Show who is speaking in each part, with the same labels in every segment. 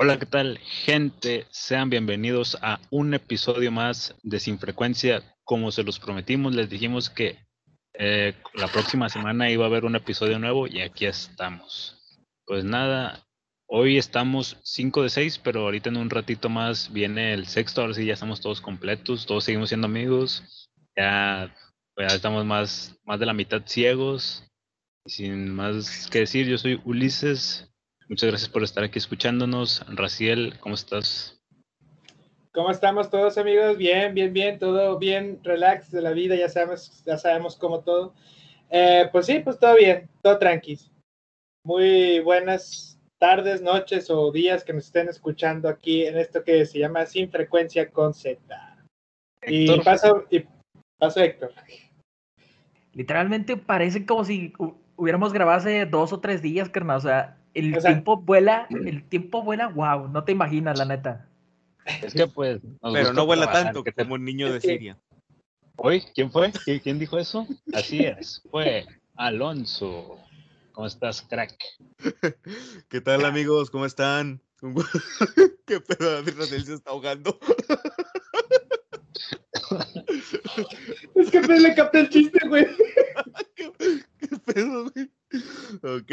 Speaker 1: Hola, ¿qué tal, gente? Sean bienvenidos a un episodio más de Sin Frecuencia. Como se los prometimos, les dijimos que eh, la próxima semana iba a haber un episodio nuevo y aquí estamos. Pues nada, hoy estamos 5 de 6, pero ahorita en un ratito más viene el sexto, ahora sí ya estamos todos completos, todos seguimos siendo amigos, ya, pues ya estamos más, más de la mitad ciegos. Sin más que decir, yo soy Ulises, Muchas gracias por estar aquí escuchándonos. Raciel, ¿cómo estás?
Speaker 2: ¿Cómo estamos todos amigos? Bien, bien, bien, todo bien, relax de la vida, ya sabemos, ya sabemos cómo todo. Eh, pues sí, pues todo bien, todo tranqui. Muy buenas tardes, noches o días que nos estén escuchando aquí en esto que se llama Sin Frecuencia con Z. Y paso, y paso Héctor.
Speaker 3: Literalmente parece como si hubiéramos grabado hace dos o tres días, carnal. O sea, el tiempo vuela, el tiempo vuela, wow, no te imaginas, la neta.
Speaker 1: Es que pues.
Speaker 4: Pero no vuela tanto como un niño de Siria.
Speaker 1: ¿Hoy? ¿Quién fue? ¿Quién dijo eso? Así es, fue Alonso. ¿Cómo estás, crack?
Speaker 4: ¿Qué tal, amigos? ¿Cómo están? ¿Qué pedo? Rafael se está ahogando.
Speaker 2: es que me le capté el chiste, güey.
Speaker 4: ¿Qué, ¿Qué, pedo, güey? Ok.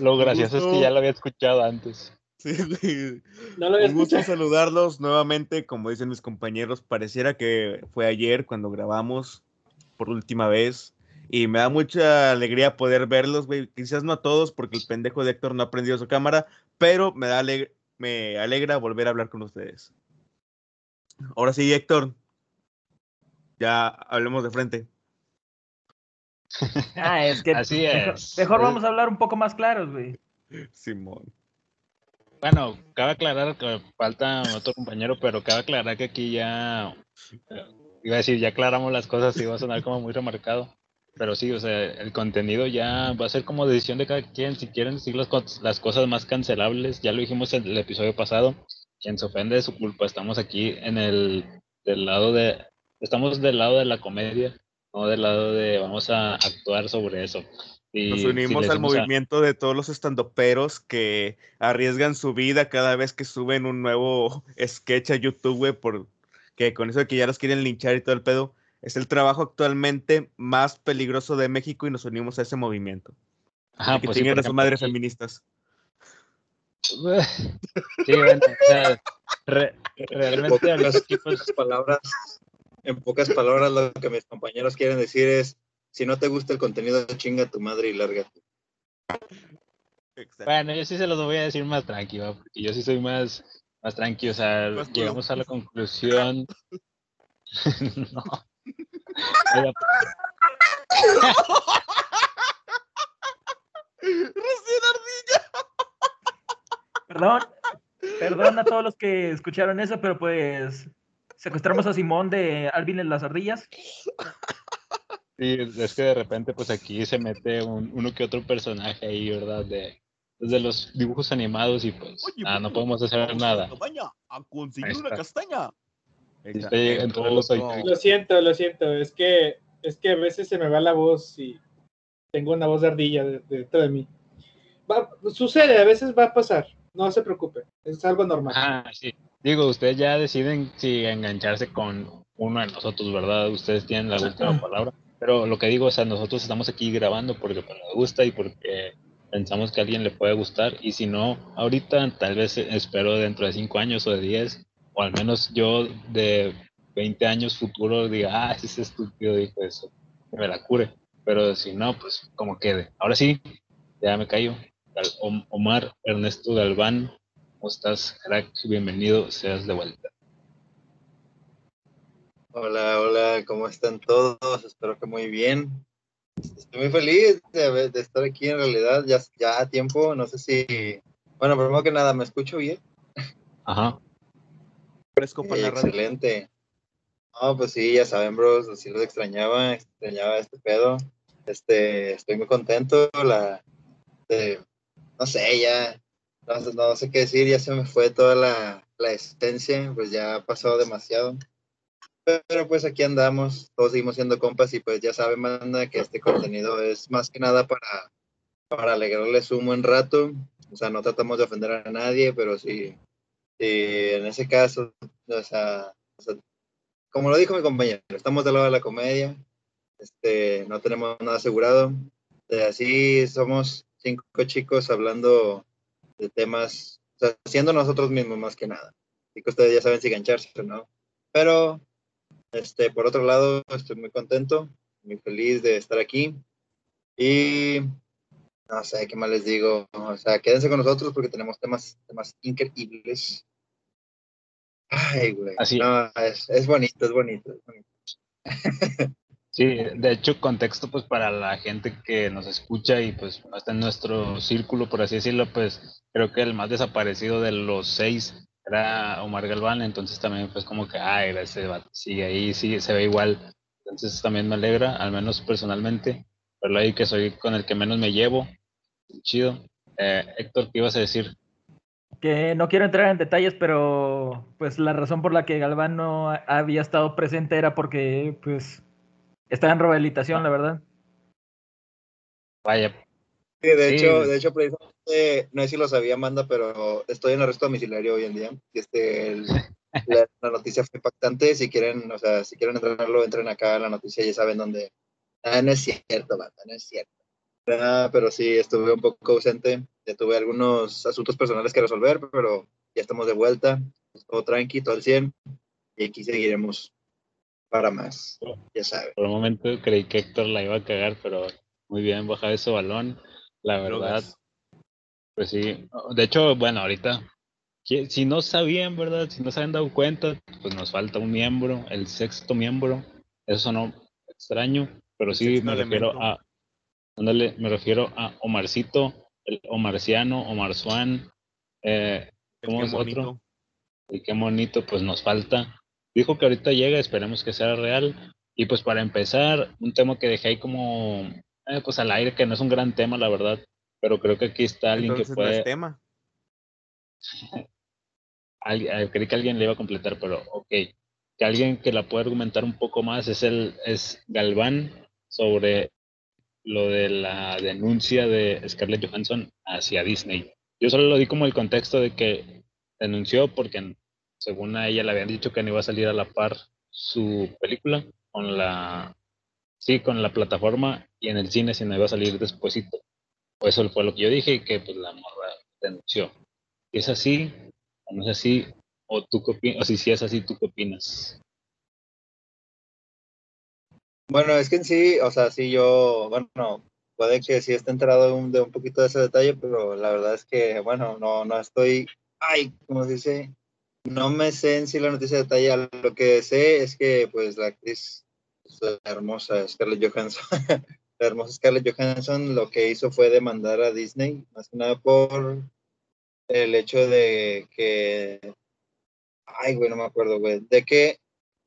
Speaker 1: Lo, gracioso es que ya lo había escuchado antes.
Speaker 4: Sí, No lo Un gusto saludarlos nuevamente, como dicen mis compañeros, pareciera que fue ayer cuando grabamos por última vez. Y me da mucha alegría poder verlos, güey. Quizás no a todos, porque el pendejo de Héctor no ha prendido su cámara, pero me, da me alegra volver a hablar con ustedes. Ahora sí, Héctor, ya hablemos de frente.
Speaker 3: Ah, es que
Speaker 1: Así
Speaker 3: mejor,
Speaker 1: es.
Speaker 3: mejor vamos a hablar un poco más claros, güey.
Speaker 4: Simón.
Speaker 1: Bueno, cabe aclarar que falta otro compañero, pero cabe aclarar que aquí ya, iba a decir, ya aclaramos las cosas y va a sonar como muy remarcado. Pero sí, o sea, el contenido ya va a ser como decisión de cada quien. Si quieren decir las, las cosas más cancelables, ya lo dijimos en el episodio pasado. Quien se ofende de su culpa, estamos aquí en el del lado de, estamos del lado de la comedia no del lado de vamos a actuar sobre eso.
Speaker 4: Y Nos unimos al movimiento de todos los estandoperos que arriesgan su vida cada vez que suben un nuevo sketch a YouTube, güey, porque con eso de que ya los quieren linchar y todo el pedo, es el trabajo actualmente más peligroso de México y nos unimos a ese movimiento. Ajá, que pues sí, a su madre feministas.
Speaker 1: Sí, bueno, o sea, realmente
Speaker 5: los equipos palabras en pocas palabras, lo que mis compañeros quieren decir es, si no te gusta el contenido, chinga tu madre y lárgate.
Speaker 1: Bueno, yo sí se los voy a decir más tranquilo, porque yo sí soy más, más tranquilo, o sea, llegamos a la conclusión. no.
Speaker 3: Perdón, perdón a todos los que escucharon eso, pero pues secuestramos a Simón de Alvin en las ardillas.
Speaker 1: Sí, es que de repente pues aquí se mete uno que otro personaje ahí, ¿verdad? De, desde los dibujos animados y pues ah, no podemos hacer nada.
Speaker 4: A conseguir una castaña.
Speaker 2: Lo siento, lo siento, es que es que a veces se me va la voz y tengo una voz de ardilla dentro de mí. sucede, a veces va a pasar, no se preocupe, es algo normal.
Speaker 1: Ah, sí. Digo, ustedes ya deciden si engancharse con uno de nosotros, ¿verdad? Ustedes tienen la última palabra. Pero lo que digo, o sea, nosotros estamos aquí grabando porque nos gusta y porque pensamos que a alguien le puede gustar. Y si no, ahorita tal vez espero dentro de cinco años o de diez, o al menos yo de 20 años futuro diga, ah, ese estúpido dijo eso, que me la cure. Pero si no, pues como quede. Ahora sí, ya me callo. Omar Ernesto Galván ¿Cómo estás, crack? Bienvenido, seas de vuelta.
Speaker 5: Hola, hola, ¿cómo están todos? Espero que muy bien. Estoy muy feliz de, estar aquí en realidad, ya, ya a tiempo, no sé si... Bueno, primero que nada, ¿me escucho bien?
Speaker 1: Ajá.
Speaker 5: Fresco para la Excelente. No, pues sí, ya saben, bros, así los extrañaba, extrañaba este pedo. Este, estoy muy contento, la... no sé, ya no, sé qué decir, ya se me fue toda la, la esencia, pues ya ha pasado demasiado. Pero pues aquí andamos, todos seguimos siendo compas y pues ya saben, manda, que este contenido es más que nada para, para alegrarles un buen rato. o sea, no tratamos de ofender a nadie, pero sí, en ese caso, o sea, como lo dijo mi compañero, estamos del lado de la comedia, este, no tenemos nada asegurado, así somos cinco chicos hablando de temas, o sea, siendo nosotros mismos más que nada. Así que ustedes ya saben si engancharse o no. Pero, este, por otro lado, estoy muy contento, muy feliz de estar aquí. Y no sé qué más les digo. O sea, quédense con nosotros porque tenemos temas, temas increíbles. Ay, güey. Así. No, es, es bonito, es bonito, es bonito.
Speaker 1: Sí, de hecho, contexto, pues para la gente que nos escucha y pues está en nuestro círculo, por así decirlo, pues creo que el más desaparecido de los seis era Omar Galván, entonces también pues como que, ay, ese sigue ahí, sí, se ve igual. Entonces también me alegra, al menos personalmente, verlo ahí que soy con el que menos me llevo. Chido. Eh, Héctor, ¿qué ibas a decir?
Speaker 3: Que no quiero entrar en detalles, pero pues la razón por la que Galván no había estado presente era porque pues Está en rehabilitación, la verdad.
Speaker 1: Vaya.
Speaker 5: Sí, de hecho, de hecho, precisamente, no sé si lo sabía Amanda, pero estoy en arresto domiciliario hoy en día. Y este, la, noticia fue impactante. Si quieren, o sea, si quieren entrarlo, entren acá a la noticia, ya saben dónde. Ah, no es cierto, banda, no es cierto. Ah, pero sí, estuve un poco ausente. Ya tuve algunos asuntos personales que resolver, pero ya estamos de vuelta. Todo tranqui, todo al 100. Y aquí seguiremos para más, ya sabes.
Speaker 1: Por un momento creí que Héctor la iba a cagar, pero muy bien bajado ese balón, la verdad. Pues sí, de hecho, bueno, ahorita, si no sabían, ¿verdad? Si no se habían dado cuenta, pues nos falta un miembro, el sexto miembro. Eso no extraño, pero sí me refiero a, ándale, me refiero a Omarcito, el Omarciano, Omar Swan, eh, ¿cómo es otro? Y qué bonito, pues nos falta Dijo que ahorita llega, esperemos que sea real. Y pues para empezar, un tema que dejé ahí como eh, pues al aire, que no es un gran tema, la verdad, pero creo que aquí está alguien que puede... tema. Eh, creí que alguien le iba a completar, pero ok. Que alguien que la puede argumentar un poco más es el es Galván sobre lo de la denuncia de Scarlett Johansson hacia Disney. Yo solo lo di como el contexto de que denunció porque según a ella le habían dicho que no iba a salir a la par su película con la sí con la plataforma y en el cine si no iba a salir despuesito. Pues eso fue lo que yo dije que pues la morra denunció. Es así o no es así o tú qué opinas o si, si es así tú qué opinas
Speaker 5: bueno es que en sí o sea sí yo bueno puede que sí esté enterado de un, de un poquito de ese detalle pero la verdad es que bueno no no estoy ay como se dice no me sé en sí la noticia de detalle, lo que sé es que pues la actriz la hermosa Scarlett Johansson, la hermosa Scarlett Johansson lo que hizo fue demandar a Disney, más que nada por el hecho de que, ay güey, no me acuerdo güey, de que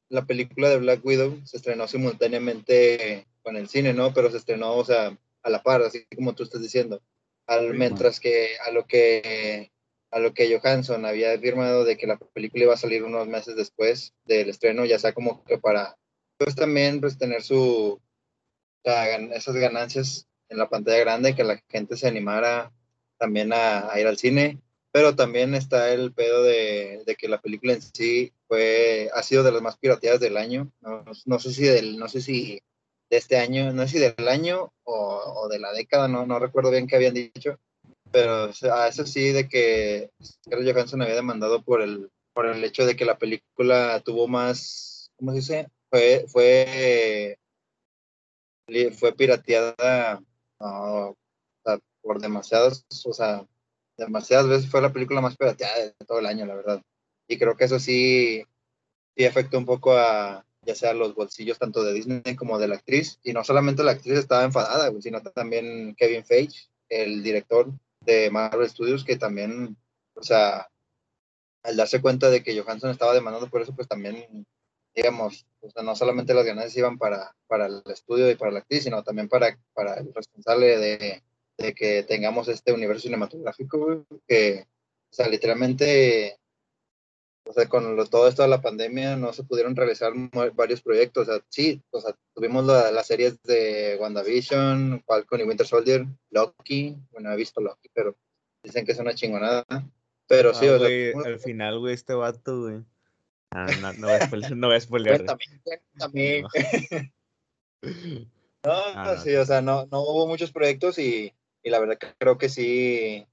Speaker 5: la película de Black Widow se estrenó simultáneamente con el cine, ¿no? Pero se estrenó, o sea, a la par, así como tú estás diciendo. Al, mientras que a lo que a lo que Johansson había afirmado de que la película iba a salir unos meses después del estreno, ya sea como que para pues también pues tener su esas ganancias en la pantalla grande, que la gente se animara también a, ir al cine, pero también está el pedo de, de, que la película en sí fue ha sido de las más pirateadas del año, no, no sé si del no sé si de este año, no sé si del año o, o de la década, no, no recuerdo bien qué habían dicho, pero a eso sí, de que Scarlett Johansson había demandado por el, por el hecho de que la película tuvo más, ¿cómo se dice? Fue, fue, fue pirateada por demasiadas, o sea, demasiadas veces fue la película más pirateada de todo el año, la verdad. Y creo que eso sí, sí afectó un poco a, ya sea los bolsillos tanto de Disney como de la actriz. Y no solamente la actriz estaba enfadada, sino también Kevin Feige, el director, de Marvel Studios que también, o sea, al darse cuenta de que Johansson estaba demandando por eso, pues también, digamos, o sea, no solamente las ganancias iban para, para el estudio y para la actriz, sino también para, para el responsable de, de que tengamos este universo cinematográfico, que, o sea, literalmente o sea, con todo esto de la pandemia no se pudieron realizar varios proyectos. O sea, sí, o sea, tuvimos las series de WandaVision, Falcon y Winter Soldier, Loki. Bueno, he visto Loki, pero dicen que es una chingonada. Pero sí,
Speaker 4: Ah,
Speaker 5: o sea,
Speaker 4: al final, güey, este vato, güey. Ah, no, no voy a spoiler, no voy a spoilear.
Speaker 5: Cuéntame, cuéntame.
Speaker 4: No. Ah,
Speaker 5: sí, o sea, no, no hubo muchos proyectos y, y la verdad que creo que sí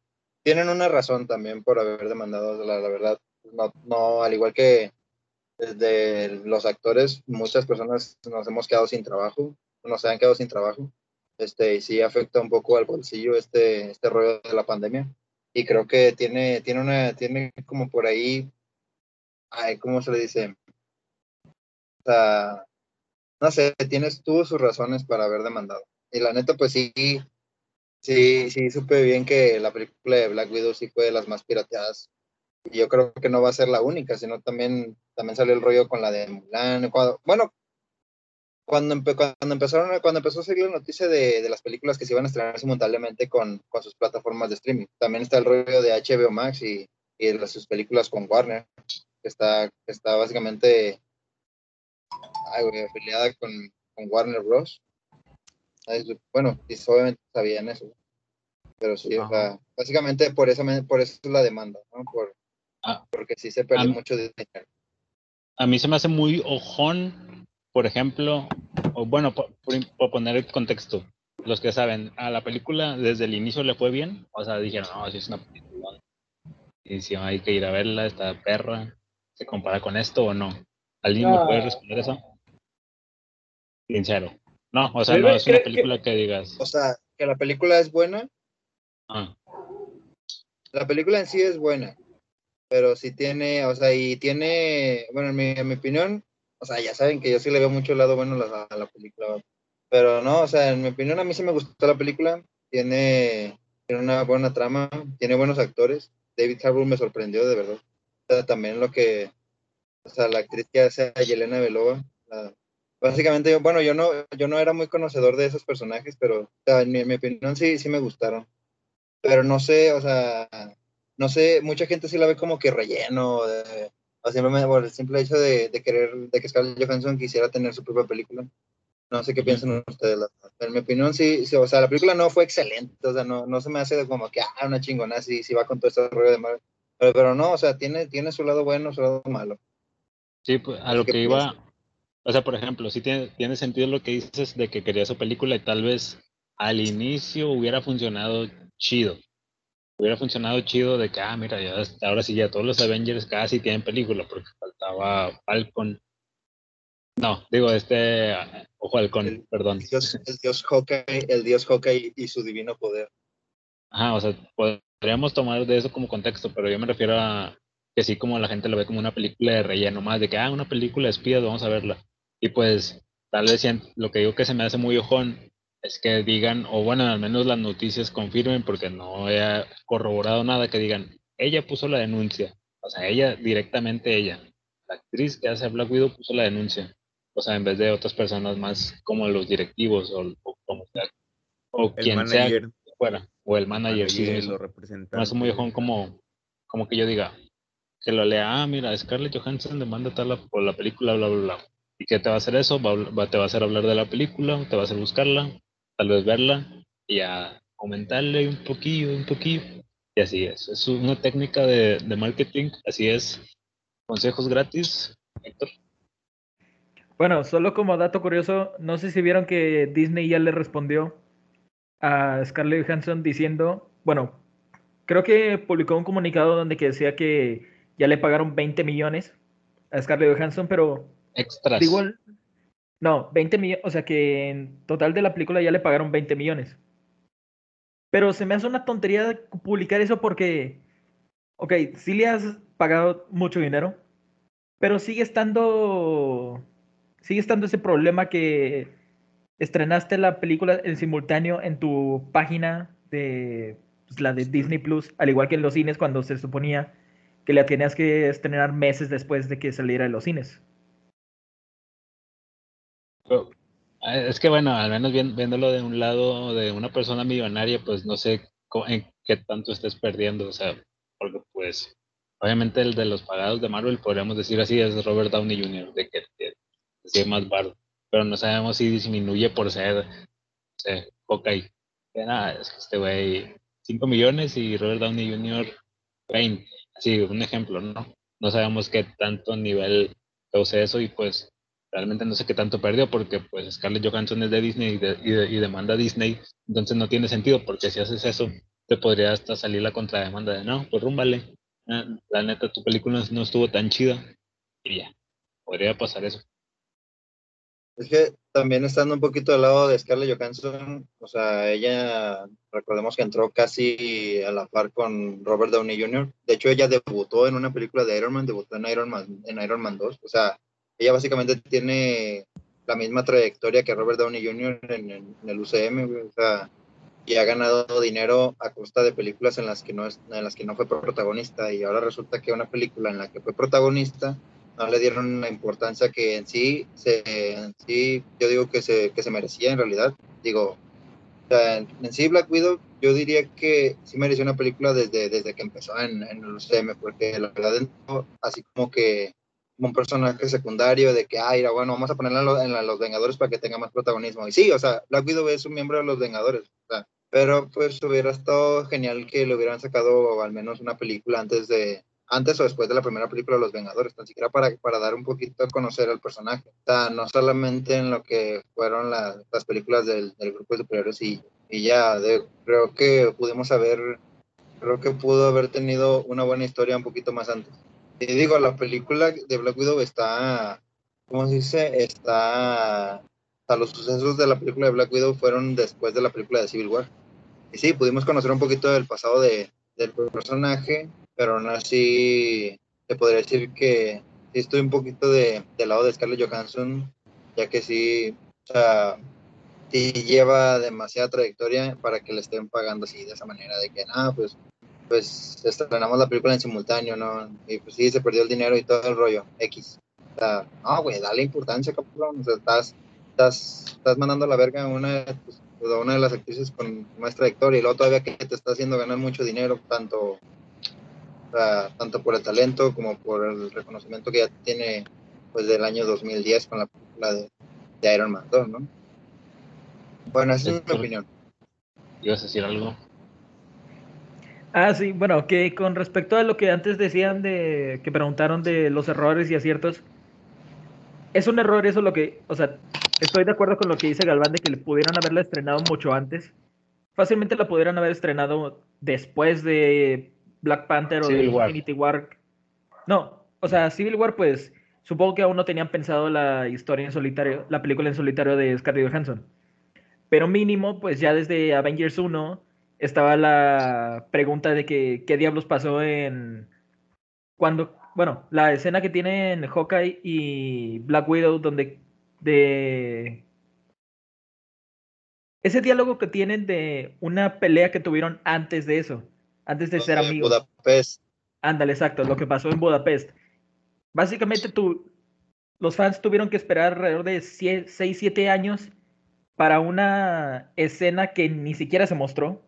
Speaker 5: tienen una razón también por haber demandado, la, la verdad. No, no, al igual que desde los actores, muchas personas nos hemos quedado sin trabajo, nos han quedado sin trabajo. Este, y sí afecta un poco al bolsillo este, este rollo de la pandemia. Y creo que tiene, tiene una, tiene como por ahí, ay, ¿cómo se le dice? O sea, no sé, tienes, tuvo sus razones para haber demandado. Y la neta, pues sí, sí, sí, supe bien que la película de Black Widow sí fue de las más pirateadas. Y yo creo que no va a ser la única, sino también, también salió el rollo con la de Mulan. cuando- bueno, cuando, empe- cuando empezaron, cuando empezó a salir la noticia de, de las películas que se iban a estrenar simultáneamente con, con sus plataformas de streaming. También está el rollo de HBO Max y, y de sus películas con Warner, que está, que está básicamente ay, güey, afiliada con, con Warner Bros. Bueno, y obviamente sabían eso. Pero sí, o sea, básicamente por eso, me- por eso es la demanda, ¿no? Por,
Speaker 1: Ah.
Speaker 5: porque sí se perdió
Speaker 1: Ah.
Speaker 5: mucho dinero.
Speaker 1: A mí se me hace muy ojón, por ejemplo, o bueno, por, por- por poner el contexto, los que saben, a la película desde el inicio le fue bien, o sea, dijeron, no, sí es una película, y si hay que ir a verla, esta perra, ¿se compara con esto o no? ¿Alguien me
Speaker 2: No.
Speaker 1: puede responder eso? Sincero. No, o sea, no es una película que digas,
Speaker 5: O sea, que la película es buena,
Speaker 1: ah,
Speaker 5: la película en sí es buena, pero sí tiene, o sea, y tiene, bueno, en mi, en mi opinión, o sea, ya saben que yo sí le veo mucho lado bueno a la, la película, pero no, o sea, en mi opinión a mí sí me gustó la película, tiene, tiene una buena trama, tiene buenos actores, David Harbour me sorprendió de verdad, o sea, también lo que, o sea, la actriz que hace a Yelena Belova, básicamente, yo, bueno, yo no, yo no era muy conocedor de esos personajes, pero en mi, en mi opinión sí, sí me gustaron. Pero no sé, o sea, no sé, mucha gente sí la ve como que relleno, de- o simplemente por el simple hecho de, de querer, de que Scarlett Johansson quisiera tener su propia película. No sé qué piensan ustedes. En mi opinión, sí, sí, o sea, la película no fue excelente, o sea, no, no se me hace de como que, ah, una chingona, sí, sí va con todo este rollo de Marvel. Pero, pero no, o sea, tiene, tiene su lado bueno, su lado malo.
Speaker 1: Sí, pues, a lo
Speaker 5: que piensa.
Speaker 1: iba, o sea, por ejemplo, sí tiene, tiene sentido lo que dices de que quería su película y tal vez al inicio hubiera funcionado chido. Hubiera funcionado chido de que, ah, mira, ya hasta ahora sí ya todos los Avengers casi tienen película porque faltaba Falcon. No, digo, este, ah, ojo halcón,
Speaker 5: El-
Speaker 1: perdón.
Speaker 5: El dios, el dios Hawkeye, el dios Hawkeye y su divino poder.
Speaker 1: Ajá, o sea, podríamos tomar de eso como contexto, pero yo me refiero a que sí como la gente lo ve como una película de relleno, más de que, ah, una película de espías, vamos a verla. Y pues, tal vez lo que digo que se me hace muy ojón es que digan, o bueno, al menos las noticias confirmen, porque no he corroborado nada, que digan, ella puso la denuncia. O sea, ella, directamente ella. La actriz que hace a Black Widow puso la denuncia. O sea, en vez de otras personas más como los directivos o, o como sea, o
Speaker 4: El
Speaker 1: quien sea
Speaker 4: manager,
Speaker 1: que fuera, o el manager, sí,
Speaker 4: manager, representantes.
Speaker 1: hace muy ojón como, como que yo diga, que lo lea, ah, mira, Scarlett Johansson demanda tal la- por la película, bla, bla, bla. ¿Y qué te va a hacer eso? Va, va- te va a hacer hablar de la película, te va a hacer buscarla, tal vez verla y a aumentarle un poquillo, un poquillo. Y así es. Es una técnica de, de marketing, así es. Consejos gratis, Héctor.
Speaker 3: Bueno, solo como dato curioso, no sé si vieron que Disney ya le respondió a Scarlett Johansson diciendo, bueno, creo que publicó un comunicado donde que decía que ya le pagaron 20 millones a Scarlett Johansson, pero
Speaker 1: Extras.
Speaker 3: digo, no, 20 millones, o sea que en total de la película ya le pagaron 20 millones. Pero se me hace una tontería publicar eso porque, ok, sí le has pagado mucho dinero, pero sigue estando, sigue estando ese problema que estrenaste la película en simultáneo en tu página de pues, la de Disney Plus, al igual que en los cines cuando se suponía que la tenías que estrenar meses después de que saliera en los cines.
Speaker 1: Eh, Es que bueno, al menos viéndolo de un lado de una persona millonaria, pues no sé en qué tanto estés perdiendo, o sea, porque pues obviamente el de los pagados de Marvel, podríamos decir así, es Robert Downey Jr., de que, es más barato, pero no sabemos si disminuye por ser, no nada, es que este güey 5 millones y Robert Downey Jr. 20. Sí, un ejemplo, ¿no? No sabemos qué tanto nivel causa eso y pues realmente no sé qué tanto perdió porque pues Scarlett Johansson es de Disney y, demanda a Disney, entonces no tiene sentido porque si haces eso te podría hasta salir la contrademanda de no, pues rúmbale, ah, la neta tu película no estuvo tan chida y ya, podría pasar eso.
Speaker 5: Es que también estando un poquito al lado de Scarlett Johansson, o sea, ella, recordemos que entró casi a la par con Robert Downey Jr. De hecho, ella debutó en una película de Iron Man, debutó en Iron Man, en Iron Man 2. O sea, ella básicamente tiene la misma trayectoria que Robert Downey Jr. en, el UCM, o sea, y ha ganado dinero a costa de películas en las que no es, en las que no fue protagonista y ahora resulta que una película en la que fue protagonista no le dieron la importancia que en sí, se, en sí yo digo que se, que se merecía en realidad. Digo, en, sí Black Widow yo diría que sí mereció una película desde, desde que empezó en, en el UCM, porque la verdad, así como que un personaje secundario de que, ah, bueno, vamos a ponerla en, Los Vengadores para que tenga más protagonismo. Y sí, o sea, Black Widow es un miembro de Los Vengadores, pero pues hubiera estado genial que le hubieran sacado al menos una película antes de, antes o después de la primera película de Los Vengadores, tan siquiera para, para dar un poquito a conocer al personaje. O sea, no solamente en lo que fueron las películas del, grupo de superhéroes y, y ya, creo que pudimos haber, creo que pudo haber tenido una buena historia un poquito más antes. Y digo, la película de Black Widow está, ¿cómo se dice? Está, o los sucesos de la película de Black Widow fueron después de la película de Civil War. Y sí, pudimos conocer un poquito del pasado de, del personaje, pero aún así te podría decir que sí estoy un poquito de, del lado de Scarlett Johansson, ya que sí, o sea, sí lleva demasiada trayectoria para que le estén pagando así de esa manera, de que, ah, pues, pues estrenamos la película en simultáneo, ¿no? Y pues sí, se perdió el dinero y todo el rollo, X. O sea, no, güey, dale importancia, cabrón. O sea, estás, estás, estás mandando a la verga a una, pues, una de las actrices con más trayectoria y luego todavía que te está haciendo ganar mucho dinero, tanto tanto por el talento como por el reconocimiento que ya tiene pues del año 2010 con la película de, Iron Man 2, ¿no? Bueno, esa es mi opinión.
Speaker 1: ¿Ibas a decir algo?
Speaker 3: Ah, sí, bueno, que con respecto a lo que antes decían de que preguntaron de los errores y aciertos, es un error eso lo que, o sea, estoy de acuerdo con lo que dice Galván de que le pudieran haberla estrenado mucho antes. Fácilmente la pudieran haber estrenado después de Black Panther o de Infinity War. No, o sea, Civil War, pues supongo que aún no tenían pensado la historia en solitario, la película en solitario de Scarlett Johansson. Pero mínimo, pues ya desde Avengers 1 estaba la pregunta de que qué diablos pasó en cuando, bueno, la escena que tienen Hawkeye y Black Widow donde de ese diálogo que tienen de una pelea que tuvieron antes de eso antes de ser amigos. Budapest. Ándale, exacto, lo que pasó en Budapest. Básicamente tú, los fans tuvieron que esperar alrededor de 6, 7 años para una escena que ni siquiera se mostró,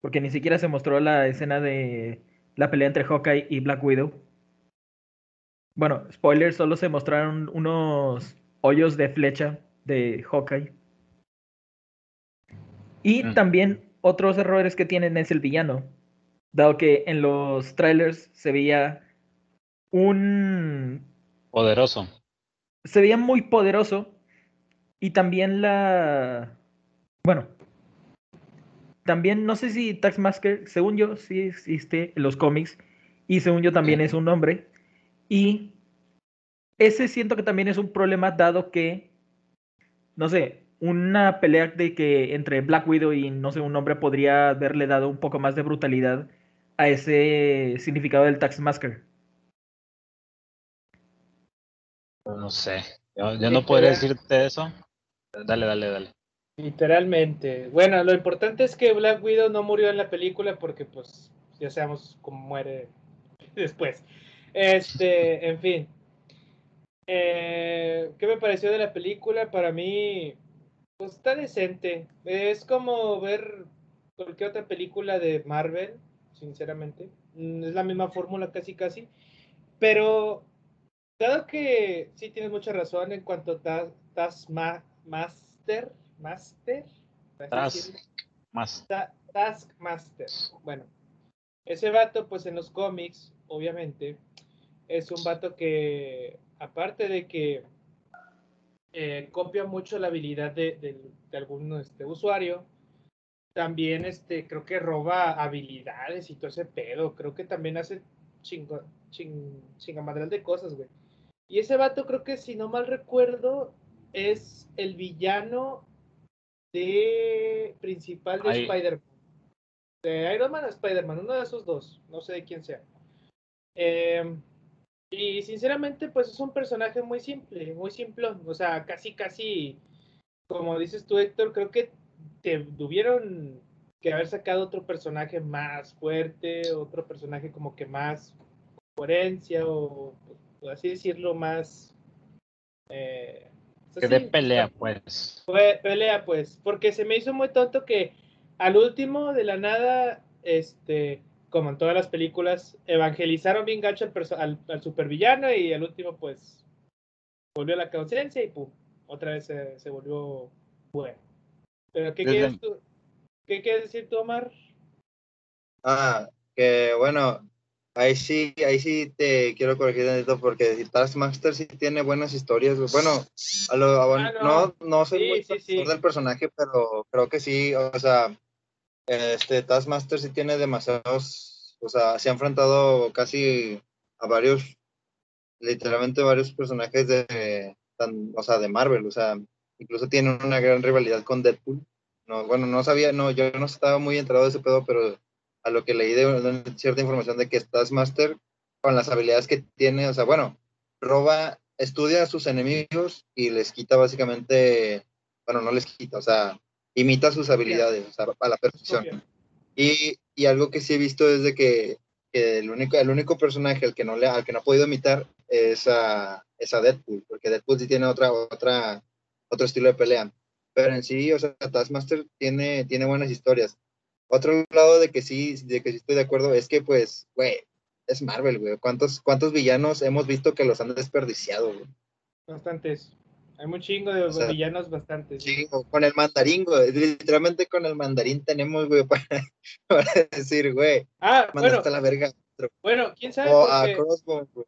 Speaker 3: porque ni siquiera se mostró la escena de la pelea entre Hawkeye y Black Widow. Bueno, spoiler, solo se mostraron unos hoyos de flecha de Hawkeye. Y mm. también otros errores que tienen es el villano dado que en los trailers se veía un...
Speaker 1: Poderoso.
Speaker 3: Se veía muy poderoso y también la... Bueno, también no sé si Taxmaster, según yo, sí existe en los cómics y según yo también es un hombre. Y ese siento que también es un problema dado que, no sé, una pelea de que entre Black Widow y no sé, un hombre podría haberle dado un poco más de brutalidad a ese significado del Taxmaster?
Speaker 1: No sé, yo, no podría decirte eso. Dale, dale, dale.
Speaker 2: Literalmente. Bueno, lo importante es que Black Widow no murió en la película porque pues ya sabemos cómo muere después. Este, en fin. Eh, ¿Qué me pareció de la película? Para mí, pues está decente. Es como ver cualquier otra película de Marvel sinceramente. Mm, es la misma fórmula casi casi. Pero, dado que sí tienes mucha razón en cuanto a Taskmaster, Master,
Speaker 1: Task,
Speaker 2: Taskmaster. Bueno, ese vato, pues en los cómics, obviamente, es un vato que, aparte de que eh, copia mucho la habilidad de, algún este, usuario, también este, creo que roba habilidades y todo ese pedo. Creo que también hace chingo, ching, chingamadral de cosas, güey. Y ese vato, creo que si no mal recuerdo, es el villano de principal de Spider-Man. De Iron Man a Spider-Man, uno de esos dos. No sé de quién sea. Em, y sinceramente, pues es un personaje muy simple, muy simple. O sea, casi, casi, como dices tú, Héctor, creo que te tuvieron que haber sacado otro personaje más fuerte, otro personaje como que más coherencia o, así decirlo, más...
Speaker 1: Eh, que de pelea, pues.
Speaker 2: Fue pelea, pues, porque se me hizo muy tonto que al último, de la nada, este, como en todas las películas, evangelizaron bien gacho al, al, supervillano y al último, pues, volvió a la conciencia y pum, otra vez se, se volvió bueno. Pero, ¿qué quieres, tú, ¿qué quieres decir tú, Omar?
Speaker 5: Ah, que bueno, Ahí sí, ahí sí te quiero corregir esto porque Taskmaster sí tiene buenas historias. Bueno, a lo, ah, no. no, soy muy del personaje, pero creo que sí, o sea, este Taskmaster sí tiene demasiados, o sea, se ha enfrentado casi a varios, literalmente varios personajes de, o sea, de Marvel, o sea, incluso tiene una gran rivalidad con Deadpool. No, bueno, no sabía, no, yo no estaba muy enterado de ese pedo, pero a lo que leí de, cierta información de que Taskmaster, con las habilidades que tiene, o sea, bueno, roba, estudia a sus enemigos y les quita básicamente, bueno, no les quita, o sea, imita sus habilidades, o sea, a la perfección. Y, y, algo que sí he visto es de que, el, único, el único personaje al que no, le, al que no ha podido imitar es a, es a Deadpool, porque Deadpool sí tiene otra, otra, otro estilo de pelea. Pero en sí, o sea, Taskmaster tiene, tiene buenas historias. Otro lado de que sí, de que sí estoy de acuerdo es que, pues, güey, es Marvel, güey. ¿Cuántos, ¿Cuántos villanos hemos visto que los han desperdiciado, güey?
Speaker 2: Bastantes. Hay un chingo de villanos bastantes.
Speaker 5: Sí, con el mandarín, güey. Literalmente con el mandarín tenemos, güey, para, decir, güey.
Speaker 2: Ah, bueno.
Speaker 5: la verga.
Speaker 2: Bueno, quién sabe.
Speaker 5: O a Crossbone, güey.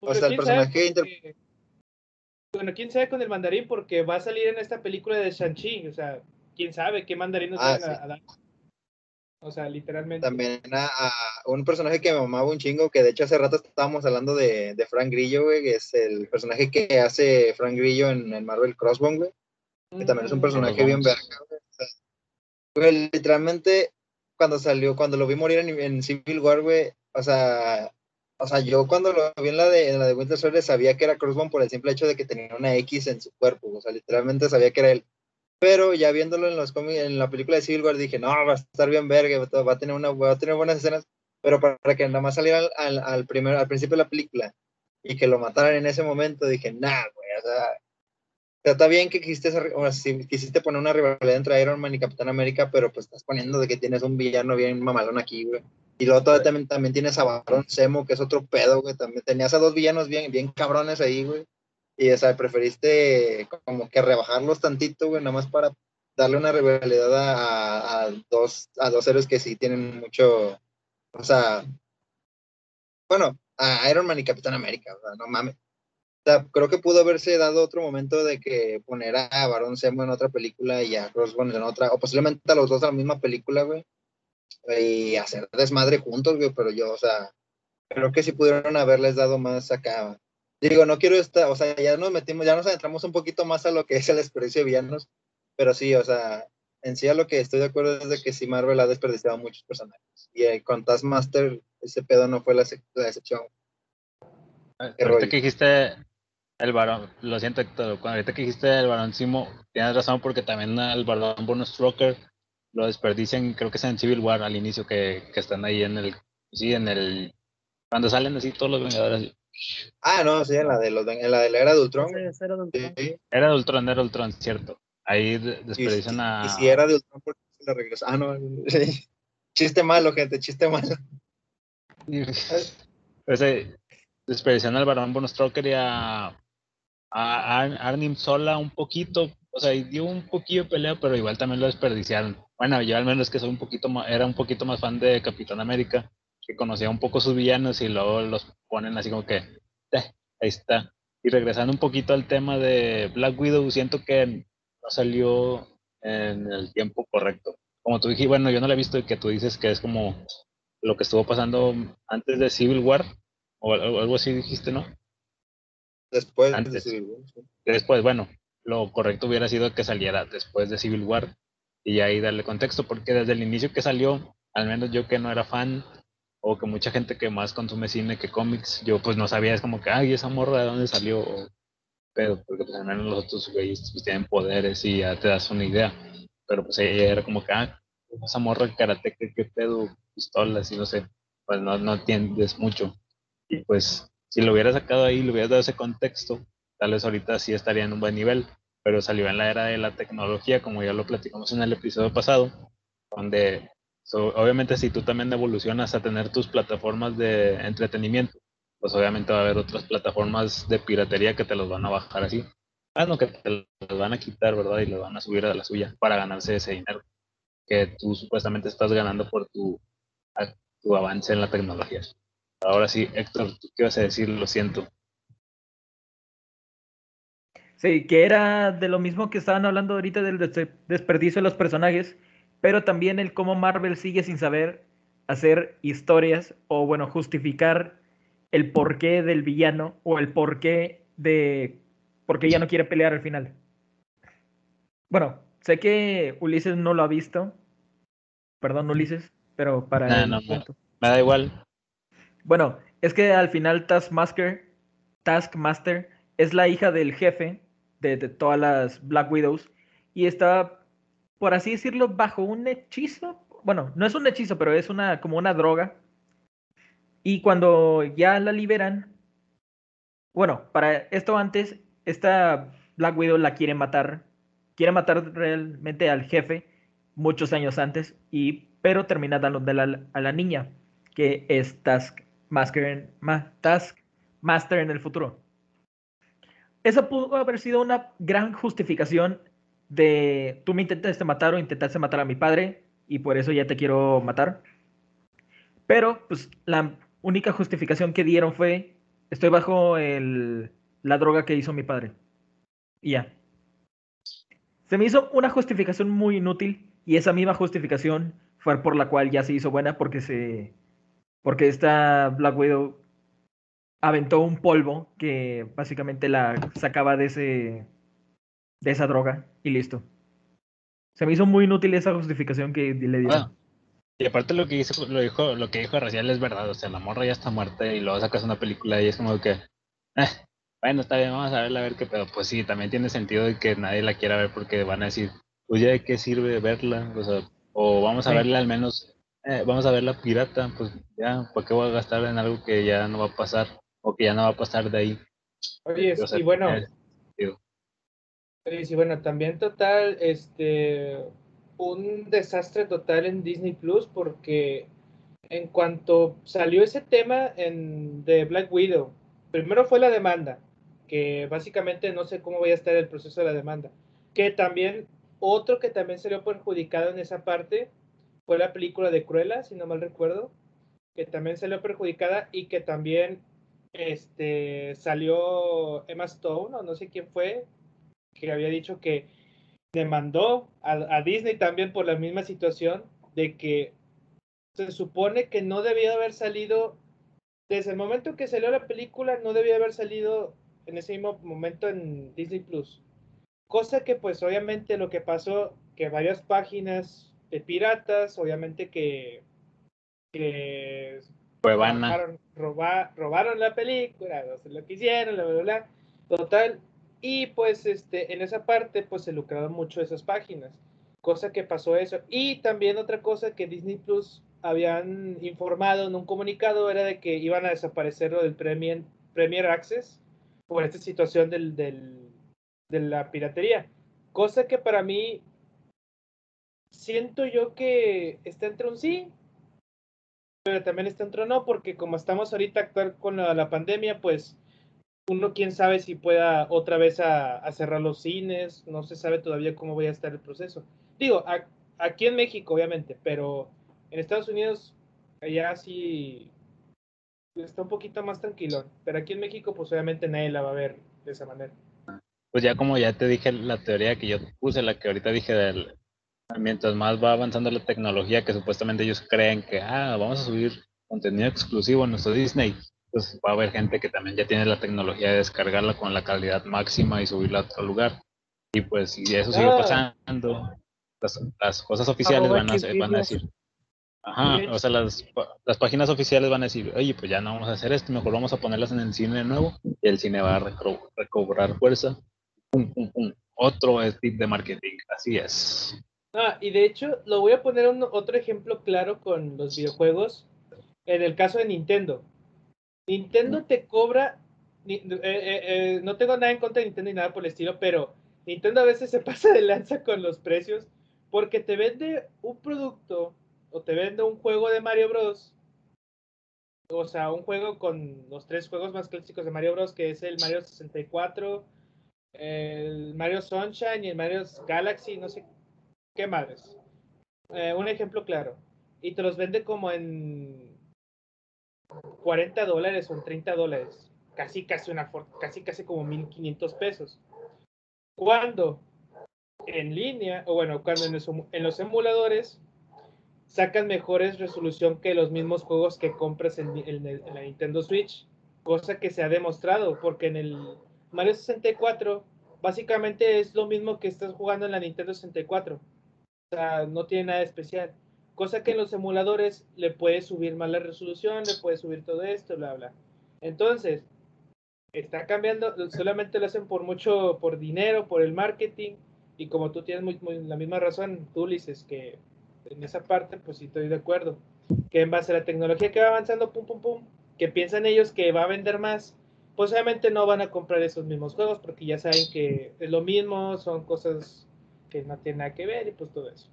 Speaker 5: O sea, el personaje.
Speaker 2: Bueno, quién sabe con el mandarín, porque va a salir en esta película de Shang-Chi. O sea, quién sabe qué mandarín nos ah, van a dar. O sea, literalmente.
Speaker 5: También a, un personaje que me mamaba un chingo, que de hecho hace rato estábamos hablando de, de Frank Grillo, güey, que es el personaje que hace Frank Grillo en el Marvel Crossbone, güey. Que también es un mm. personaje bien verga, güey. literalmente, cuando salió, cuando lo vi morir en, Civil War, güey, o sea, o sea, yo cuando lo vi en la de, en la de Winter Soldier sabía que era Crossbone por el simple hecho de que tenía una X en su cuerpo, o sea, literalmente sabía que era él pero ya viéndolo en los en la película de Civil War dije, no, va a estar bien verga, va a tener una va a tener buenas escenas, pero para, que nada más saliera al, al, primer, al principio de la película y que lo mataran en ese momento, dije, nah, güey, o sea, está bien que quisiste, o si quisiste poner una rivalidad entre Iron Man y Capitán América, pero pues estás poniendo de que tienes un villano bien mamalón aquí, güey. Y luego también, también tienes a Barón Semo, que es otro pedo, güey. También tenías a dos villanos bien, bien cabrones ahí, güey. Y, o sea, preferiste como que rebajarlos tantito, güey, nada más para darle una rivalidad a, a, dos, a dos héroes que sí tienen mucho, o sea, bueno, a Iron Man y Capitán América, o sea, no mames. O sea, creo que pudo haberse dado otro momento de que poner a Barón Zemo en otra película y a Crossbones en otra, o posiblemente a los dos en la misma película, güey, y hacer desmadre juntos, güey, pero yo, o sea, creo que sí pudieron haberles dado más acá, Digo, no quiero estar, o sea, ya nos metimos, ya nos adentramos un poquito más a lo que es el desperdicio de villanos, pero sí, o sea, en sí a lo que estoy de acuerdo es de que sí Marvel ha desperdiciado muchos personajes. Y eh, con Taskmaster, ese pedo no fue la, la excepción.
Speaker 1: Ah, ahorita que dijiste el varón, lo siento Héctor, ahorita que dijiste el varón Simo, tienes razón porque también el varón Bonus Stroker lo desperdician, creo que es en Civil War al inicio que, que están ahí en el, sí, en el, cuando salen así todos los Vengadores,
Speaker 5: Ah, no, sí, en la de, los, en la, de la era de Ultron. Sí,
Speaker 1: era de Ultron. Sí. Era de Ultron, era de Ultron, cierto. Ahí desperdician a.
Speaker 5: Y si era de Ultron, porque se la regresó. Ah, no. chiste malo, gente, chiste malo.
Speaker 1: Ese, desperdician al Barón Bonostroker y a, a Arnim Sola un poquito, o sea, dio un poquillo de pelea, pero igual también lo desperdiciaron. Bueno, yo al menos que soy un poquito más, era un poquito más fan de Capitán América, que conocía un poco sus villanos y luego los ponen así como que, eh, ahí está. Y regresando un poquito al tema de Black Widow, siento que no salió en el tiempo correcto. Como tú dijiste, bueno, yo no la he visto y que tú dices que es como lo que estuvo pasando antes de Civil War, o algo así dijiste, ¿no?
Speaker 5: Después de Civil War.
Speaker 1: Después, bueno, lo correcto hubiera sido que saliera después de Civil War y ahí darle contexto, porque desde el inicio que salió, al menos yo que no era fan, o que mucha gente que más consume cine que cómics, yo pues no sabía, es como que, ay, esa morra de dónde salió, pero porque pues al menos los otros güeyes pues, tienen poderes y ya te das una idea, pero pues ella era como que, ah, esa morra karate, ¿qué, pedo? Pistolas y no sé, pues no, no entiendes mucho. Y pues si lo hubiera sacado ahí, le hubieras dado ese contexto, tal vez ahorita sí estaría en un buen nivel, pero salió en la era de la tecnología, como ya lo platicamos en el episodio pasado, donde obviamente si tú también evolucionas a tener tus plataformas de entretenimiento, pues obviamente va a haber otras plataformas de piratería que te los van a bajar así. Ah, no, que te los van a quitar, ¿verdad? Y los van a subir a la suya para ganarse ese dinero que tú supuestamente estás ganando por tu, tu avance en la tecnología. Ahora sí, Héctor, ¿tú qué vas a decir? Lo siento.
Speaker 3: Sí, que era de lo mismo que estaban hablando ahorita del desperdicio de los personajes, pero también el cómo Marvel sigue sin saber hacer historias o, bueno, justificar el porqué del villano o el porqué de por qué ya no quiere pelear al final. Bueno, sé que Ulises no lo ha visto. Perdón, Ulises, pero para
Speaker 1: no, me da igual.
Speaker 3: Bueno, es que al final Taskmaster, Taskmaster es la hija del jefe de, todas las Black Widows y está, por así decirlo, bajo un hechizo. Bueno, no es un hechizo, pero es una como una droga. Y cuando ya la liberan, bueno, para esto antes, esta Black Widow la quiere matar, quiere matar realmente al jefe muchos años antes, y, pero termina dándole a la niña, que es Taskmaster Taskmaster en el futuro. Esa pudo haber sido una gran justificación de tú me intentaste matar o intentaste matar a mi padre y por eso ya te quiero matar. Pero pues la única justificación que dieron fue estoy bajo el, la droga que hizo mi padre. Y ya. Se me hizo una justificación muy inútil y esa misma justificación fue por la cual ya se hizo buena porque se porque esta Black Widow aventó un polvo que básicamente la sacaba de ese de esa droga y listo. Se me hizo muy inútil esa justificación que le dio. Ah,
Speaker 1: y aparte lo que hizo, lo dijo, lo que dijo Racial es verdad, o sea, la morra ya está muerta y luego sacas una película y es como que eh, bueno, está bien, vamos a verla a ver qué pedo. Pues sí, también tiene sentido de que nadie la quiera ver porque van a decir, pues ya de qué sirve verla, o sea, o vamos a verla al menos, eh, vamos a verla pirata, pues ya, ¿por qué voy a gastar en algo que ya no va a pasar? o que ya no va a pasar de ahí.
Speaker 2: Oye, y bueno, y bueno, también total, este, un desastre total en Disney Plus porque en cuanto salió ese tema de Black Widow, primero fue la demanda, que básicamente no sé cómo voy a estar el proceso de la demanda, que también, otro que también salió perjudicado en esa parte fue la película de Cruella, si no mal recuerdo, que también salió perjudicada y que también este, salió Emma Stone, o no sé quién fue, que había dicho que demandó a, Disney también por la misma situación de que se supone que no debía haber salido, desde el momento que salió la película, no debía haber salido en ese mismo momento en Disney Plus. Cosa que pues obviamente lo que pasó, que varias páginas de piratas, obviamente que, que
Speaker 1: Robaron,
Speaker 2: robaron la película, no sé lo que hicieron, la bla, Total. Y pues este, en esa parte, pues se lucraron mucho esas páginas. Cosa que pasó eso. Y también otra cosa que Disney Plus habían informado en un comunicado era de que iban a desaparecer lo del Premier, Premier Access por esta situación del, del, de la piratería. Cosa que para mí siento yo que está entre un sí pero también está otro no, porque como estamos ahorita actual con la, pandemia, pues uno quién sabe si pueda otra vez a, cerrar los cines, no se sabe todavía cómo vaya a estar el proceso. Digo, aquí en México, obviamente, pero en Estados Unidos, allá sí está un poquito más tranquilo, pero aquí en México, pues obviamente nadie la va a ver de esa manera.
Speaker 1: Pues ya como ya te dije la teoría que yo puse, la que ahorita dije del mientras más va avanzando la tecnología que supuestamente ellos creen que ah, vamos a subir contenido exclusivo en nuestro Disney, pues va a haber gente que también ya tiene la tecnología de descargarla con la calidad máxima y subirla a otro lugar. Y pues si eso sigue ah. pasando, las, cosas oficiales van a, van a decir, ajá, o sea, las, las páginas oficiales van a decir, oye, pues ya no vamos a hacer esto, mejor vamos a ponerlas en el cine de nuevo y el cine va a recobrar fuerza. Otro tip de marketing, así es.
Speaker 2: Ah, y de hecho, lo voy a poner un, otro ejemplo claro con los videojuegos. En el caso de Nintendo. Nintendo te cobra. Eh, eh, eh, no tengo nada en contra de Nintendo ni nada por el estilo, pero Nintendo a veces se pasa de lanza con los precios porque te vende un producto o te vende un juego de Mario Bros. O sea, un juego con los tres juegos más clásicos de Mario Bros. que es el Mario 64, el Mario Sunshine y el Mario Galaxy, no sé qué madres. un ejemplo claro. Y te los vende como en 40 dólares o 30 dólares. Casi, casi, una, casi, casi como 1500 pesos. Cuando en línea, o bueno, cuando en, los emuladores sacan mejores resolución que los mismos juegos que compras en, la Nintendo Switch, cosa que se ha demostrado, porque en el Mario 64 básicamente es lo mismo que estás jugando en la Nintendo 64. O sea, no tiene nada especial. Cosa que en los emuladores le puede subir más la resolución, le puede subir todo esto, bla, bla. Entonces, está cambiando, solamente lo hacen por mucho, por dinero, por el marketing, y como tú tienes muy, la misma razón, tú dices que en esa parte, pues sí estoy de acuerdo, que en base a la tecnología que va avanzando, pum, pum, pum, que piensan ellos que va a vender más, pues obviamente no van a comprar esos mismos juegos, porque ya saben que es lo mismo, son cosas que no tienen nada que ver, y pues todo eso.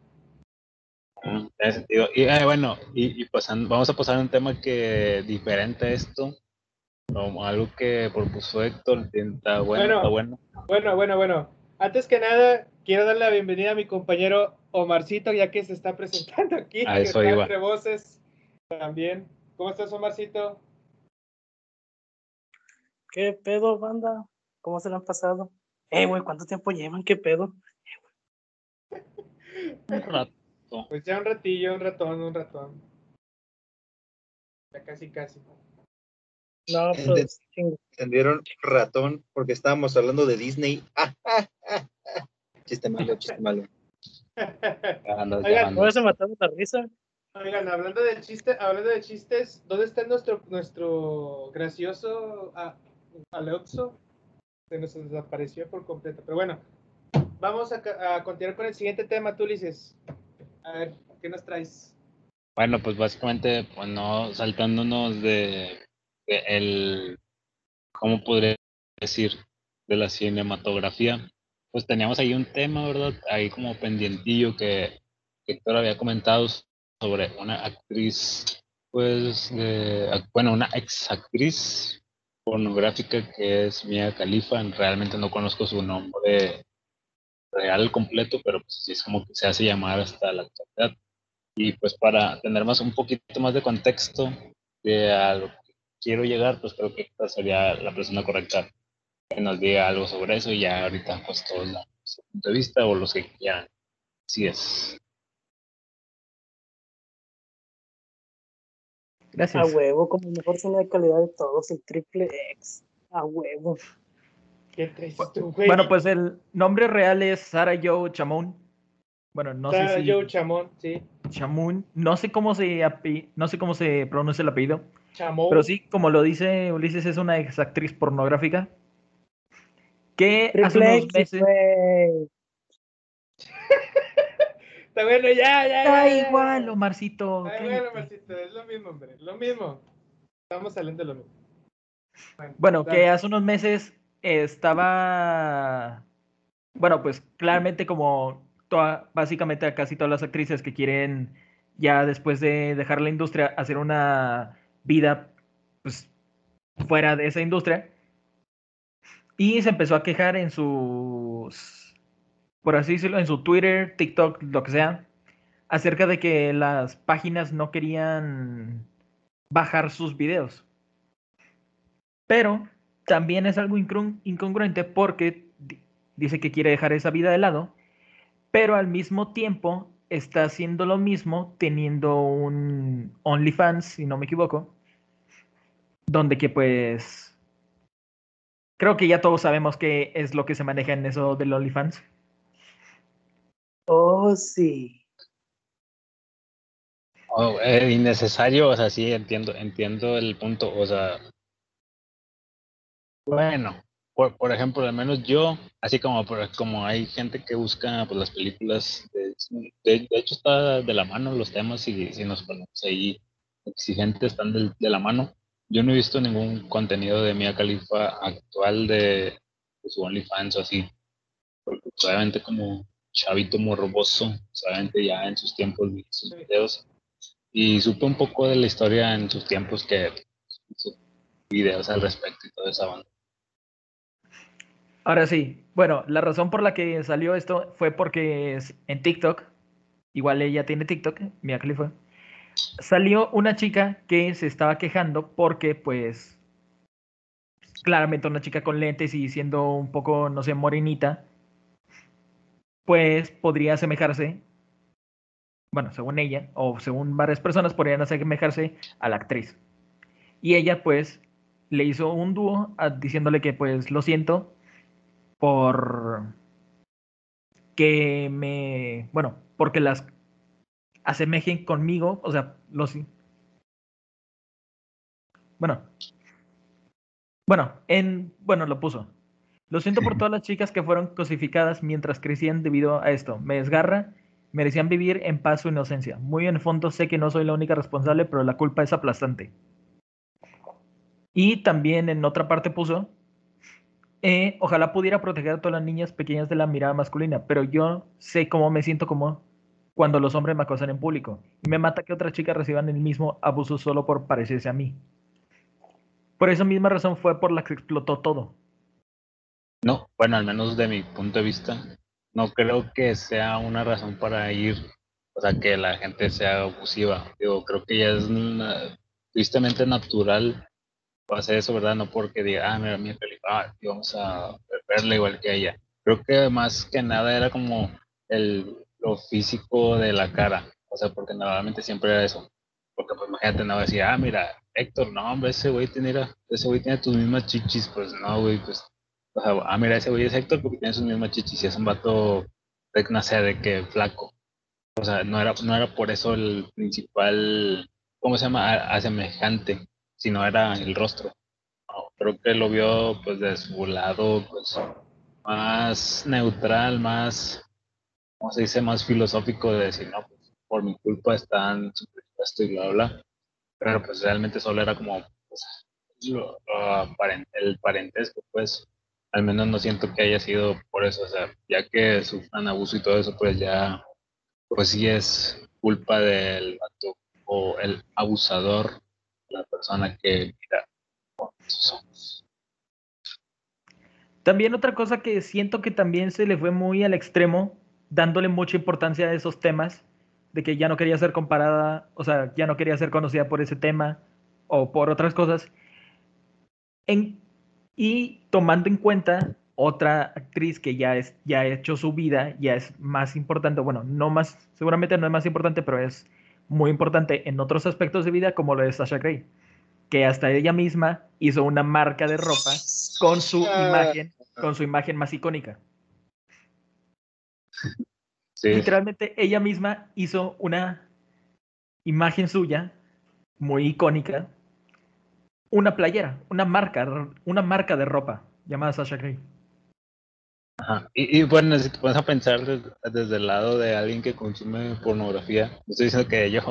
Speaker 1: Y eh, bueno, y, vamos a pasar a un tema que diferente a esto, como algo que propuso Héctor, está bueno, bueno,
Speaker 2: bueno. Bueno, bueno, Antes que nada, quiero dar la bienvenida a mi compañero Omarcito, ya que se está presentando aquí.
Speaker 1: A eso iba. Entre
Speaker 2: voces también. ¿Cómo estás, Omarcito?
Speaker 6: ¿Qué pedo, banda? ¿Cómo se lo han pasado? Eh, güey, ¿cuánto tiempo llevan? ¿Qué pedo?
Speaker 2: Un rato. Pues ya un ratillo, un ratón, un ratón. Ya casi, casi.
Speaker 5: No, pues. Entendieron ratón porque estábamos hablando de Disney. chiste malo, chiste malo.
Speaker 6: Oigan, ¿no se mató la risa?
Speaker 2: Oigan, hablando de chiste, hablando de chistes, ¿dónde está nuestro nuestro gracioso Alexo? Se nos desapareció por completo. Pero bueno, vamos a, a continuar con el siguiente tema, tú dices. A ver, ¿qué nos traes?
Speaker 1: Bueno, pues básicamente, bueno, saltándonos de, el, ¿cómo podría decir? De la cinematografía, pues teníamos ahí un tema, ¿verdad? Ahí como pendientillo que Héctor había comentado sobre una actriz, pues, bueno, una ex actriz pornográfica que es Mia Khalifa. Realmente no conozco su nombre real completo, pero pues sí es como que se hace llamar hasta la actualidad. Y pues para tener más un poquito más de contexto de a lo que quiero llegar, pues creo que esta sería la persona correcta que nos diga algo sobre eso y ya ahorita pues todos su punto de vista o los que quieran. Así es.
Speaker 6: Gracias. A huevo, como mejor cine de calidad de todos, el triple X. A huevo.
Speaker 3: Bueno, pues el nombre real es Sara Joe Chamón. Bueno, no sé si.
Speaker 2: Joe Chamón, sí.
Speaker 3: Chamón. No sé cómo se no sé cómo se pronuncia el apellido. Chamón. Pero sí, como lo dice Ulises, es una ex actriz pornográfica. Que hace unos meses.
Speaker 2: Está bueno, ya, ya. Está
Speaker 3: igual, Omarcito.
Speaker 2: Está bueno, Omarcito, es lo mismo, hombre. Lo mismo. Estamos saliendo de lo mismo.
Speaker 3: bueno que hace unos meses estaba, bueno, pues claramente como toda, básicamente casi todas las actrices que quieren ya después de dejar la industria hacer una vida pues fuera de esa industria, Y se empezó a quejar en sus, por así decirlo, en su Twitter, TikTok, lo que sea, acerca de que las páginas no querían bajar sus videos. Pero también es algo incongruente porque dice que quiere dejar esa vida de lado, pero al mismo tiempo está haciendo lo mismo teniendo un OnlyFans, si no me equivoco, donde que pues creo que ya todos sabemos qué es lo que se maneja en eso del OnlyFans.
Speaker 6: Oh, sí.
Speaker 1: Oh, es innecesario, o sea, sí, entiendo, entiendo el punto, o sea, bueno, por, por ejemplo, al menos yo, así como, como hay gente que busca pues, las películas, de, de, hecho está de la mano los temas y si nos ponemos ahí exigentes están de, la mano. Yo no he visto ningún contenido de Mia Khalifa actual de, su OnlyFans o así, porque obviamente como chavito morboso, obviamente ya en sus tiempos vi sus videos y supe un poco de la historia en sus tiempos que videos al respecto y toda esa banda.
Speaker 3: Ahora sí, bueno, la razón por la que salió esto fue porque en TikTok, igual ella tiene TikTok, Mia fue, salió una chica que se estaba quejando porque pues claramente una chica con lentes y siendo un poco, no sé, morenita, pues podría asemejarse, bueno, según ella, o según varias personas, podrían asemejarse a la actriz. Y ella pues le hizo un dúo diciéndole que pues lo siento, por que me, bueno, porque las asemejen conmigo, o sea, los... Bueno, bueno, en, bueno, lo puso. Lo siento por todas las chicas que fueron cosificadas mientras crecían debido a esto. Me desgarra, merecían vivir en paz su inocencia. Muy en el fondo sé que no soy la única responsable, pero la culpa es aplastante. Y también en otra parte puso, eh, ojalá pudiera proteger a todas las niñas pequeñas de la mirada masculina, pero yo sé cómo me siento como cuando los hombres me acosan en público. Y me mata que otras chicas reciban el mismo abuso solo por parecerse a mí. Por esa misma razón fue por la que explotó todo.
Speaker 1: No, bueno, al menos de mi punto de vista, no creo que sea una razón para ir, o sea, que la gente sea abusiva. Digo, creo que ya es tristemente natural hacer eso, ¿verdad? No porque diga, ah, mira, mi ah, vamos a verla igual que ella. Creo que más que nada era como el, lo físico de la cara, o sea, porque normalmente siempre era eso. Porque pues imagínate, no decía, ah, mira, Héctor, no, hombre, ese güey tiene, ese güey tiene tus mismas chichis, pues no, güey, pues, o sea, ah, mira, ese güey es Héctor porque tiene sus mismas chichis y es un vato, no sé, de que flaco. O sea, no era, no era por eso el principal, ¿cómo se llama? A, semejante si no era el rostro. creo que lo vio pues de su lado pues más neutral, más, ¿cómo se dice? Más filosófico de decir, no, pues por mi culpa están supuesto y bla, bla. Pero pues realmente solo era como pues, el parentesco, pues al menos no siento que haya sido por eso, o sea, ya que sufran abuso y todo eso, pues ya, pues sí es culpa del o el abusador la persona que mira con sus ojos.
Speaker 3: También otra cosa que siento que también se le fue muy al extremo, dándole mucha importancia a esos temas, de que ya no quería ser comparada, o sea, ya no quería ser conocida por ese tema o por otras cosas. Y tomando en cuenta otra actriz que ya, es, ya ha hecho su vida, ya es más importante, bueno, no más, seguramente no es más importante, pero es muy importante en otros aspectos de vida, como lo de Sasha Grey, que hasta ella misma hizo una marca de ropa con su imagen, con su imagen más icónica. Literalmente ella misma hizo una imagen suya muy icónica, una playera, una marca, una marca de ropa llamada Sasha Grey.
Speaker 1: Y, bueno, si te pones a pensar desde, el lado de alguien que consume pornografía, no estoy diciendo que yo,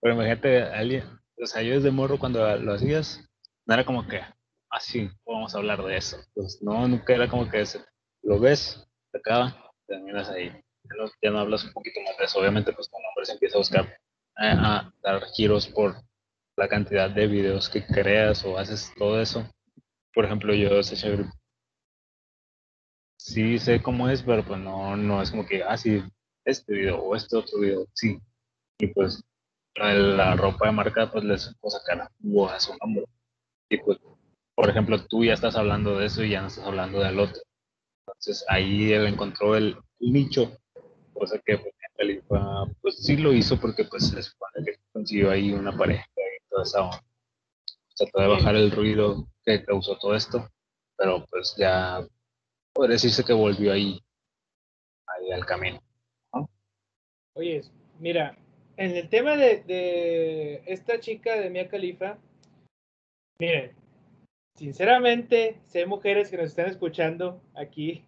Speaker 1: pero imagínate, alguien, o sea, yo desde morro cuando lo hacías, no era como que, así, ah, vamos a hablar de eso. Pues no, nunca era como que lo ves, se acaba, terminas ahí. Ya no, hablas un poquito más de eso. Obviamente, pues con hombre se empieza a buscar, eh, a dar giros por la cantidad de videos que creas o haces todo eso. Por ejemplo, yo, sí sé cómo es, pero pues no, no es como que, ah, sí, este video o este otro video, sí. Y pues la ropa de marca, pues les puedo sacar a su nombre. Y pues, por ejemplo, tú ya estás hablando de eso y ya no estás hablando del otro. Entonces ahí él encontró el, nicho, cosa que pues, pues sí lo hizo porque pues se supone que consiguió ahí una pareja y toda esa onda. Trató de bajar el ruido que causó todo esto, pero pues ya podría decirse que volvió ahí, ahí al camino.
Speaker 2: Oye, mira, en el tema de, de esta chica de Mia Khalifa, miren, sinceramente, sé mujeres que nos están escuchando aquí,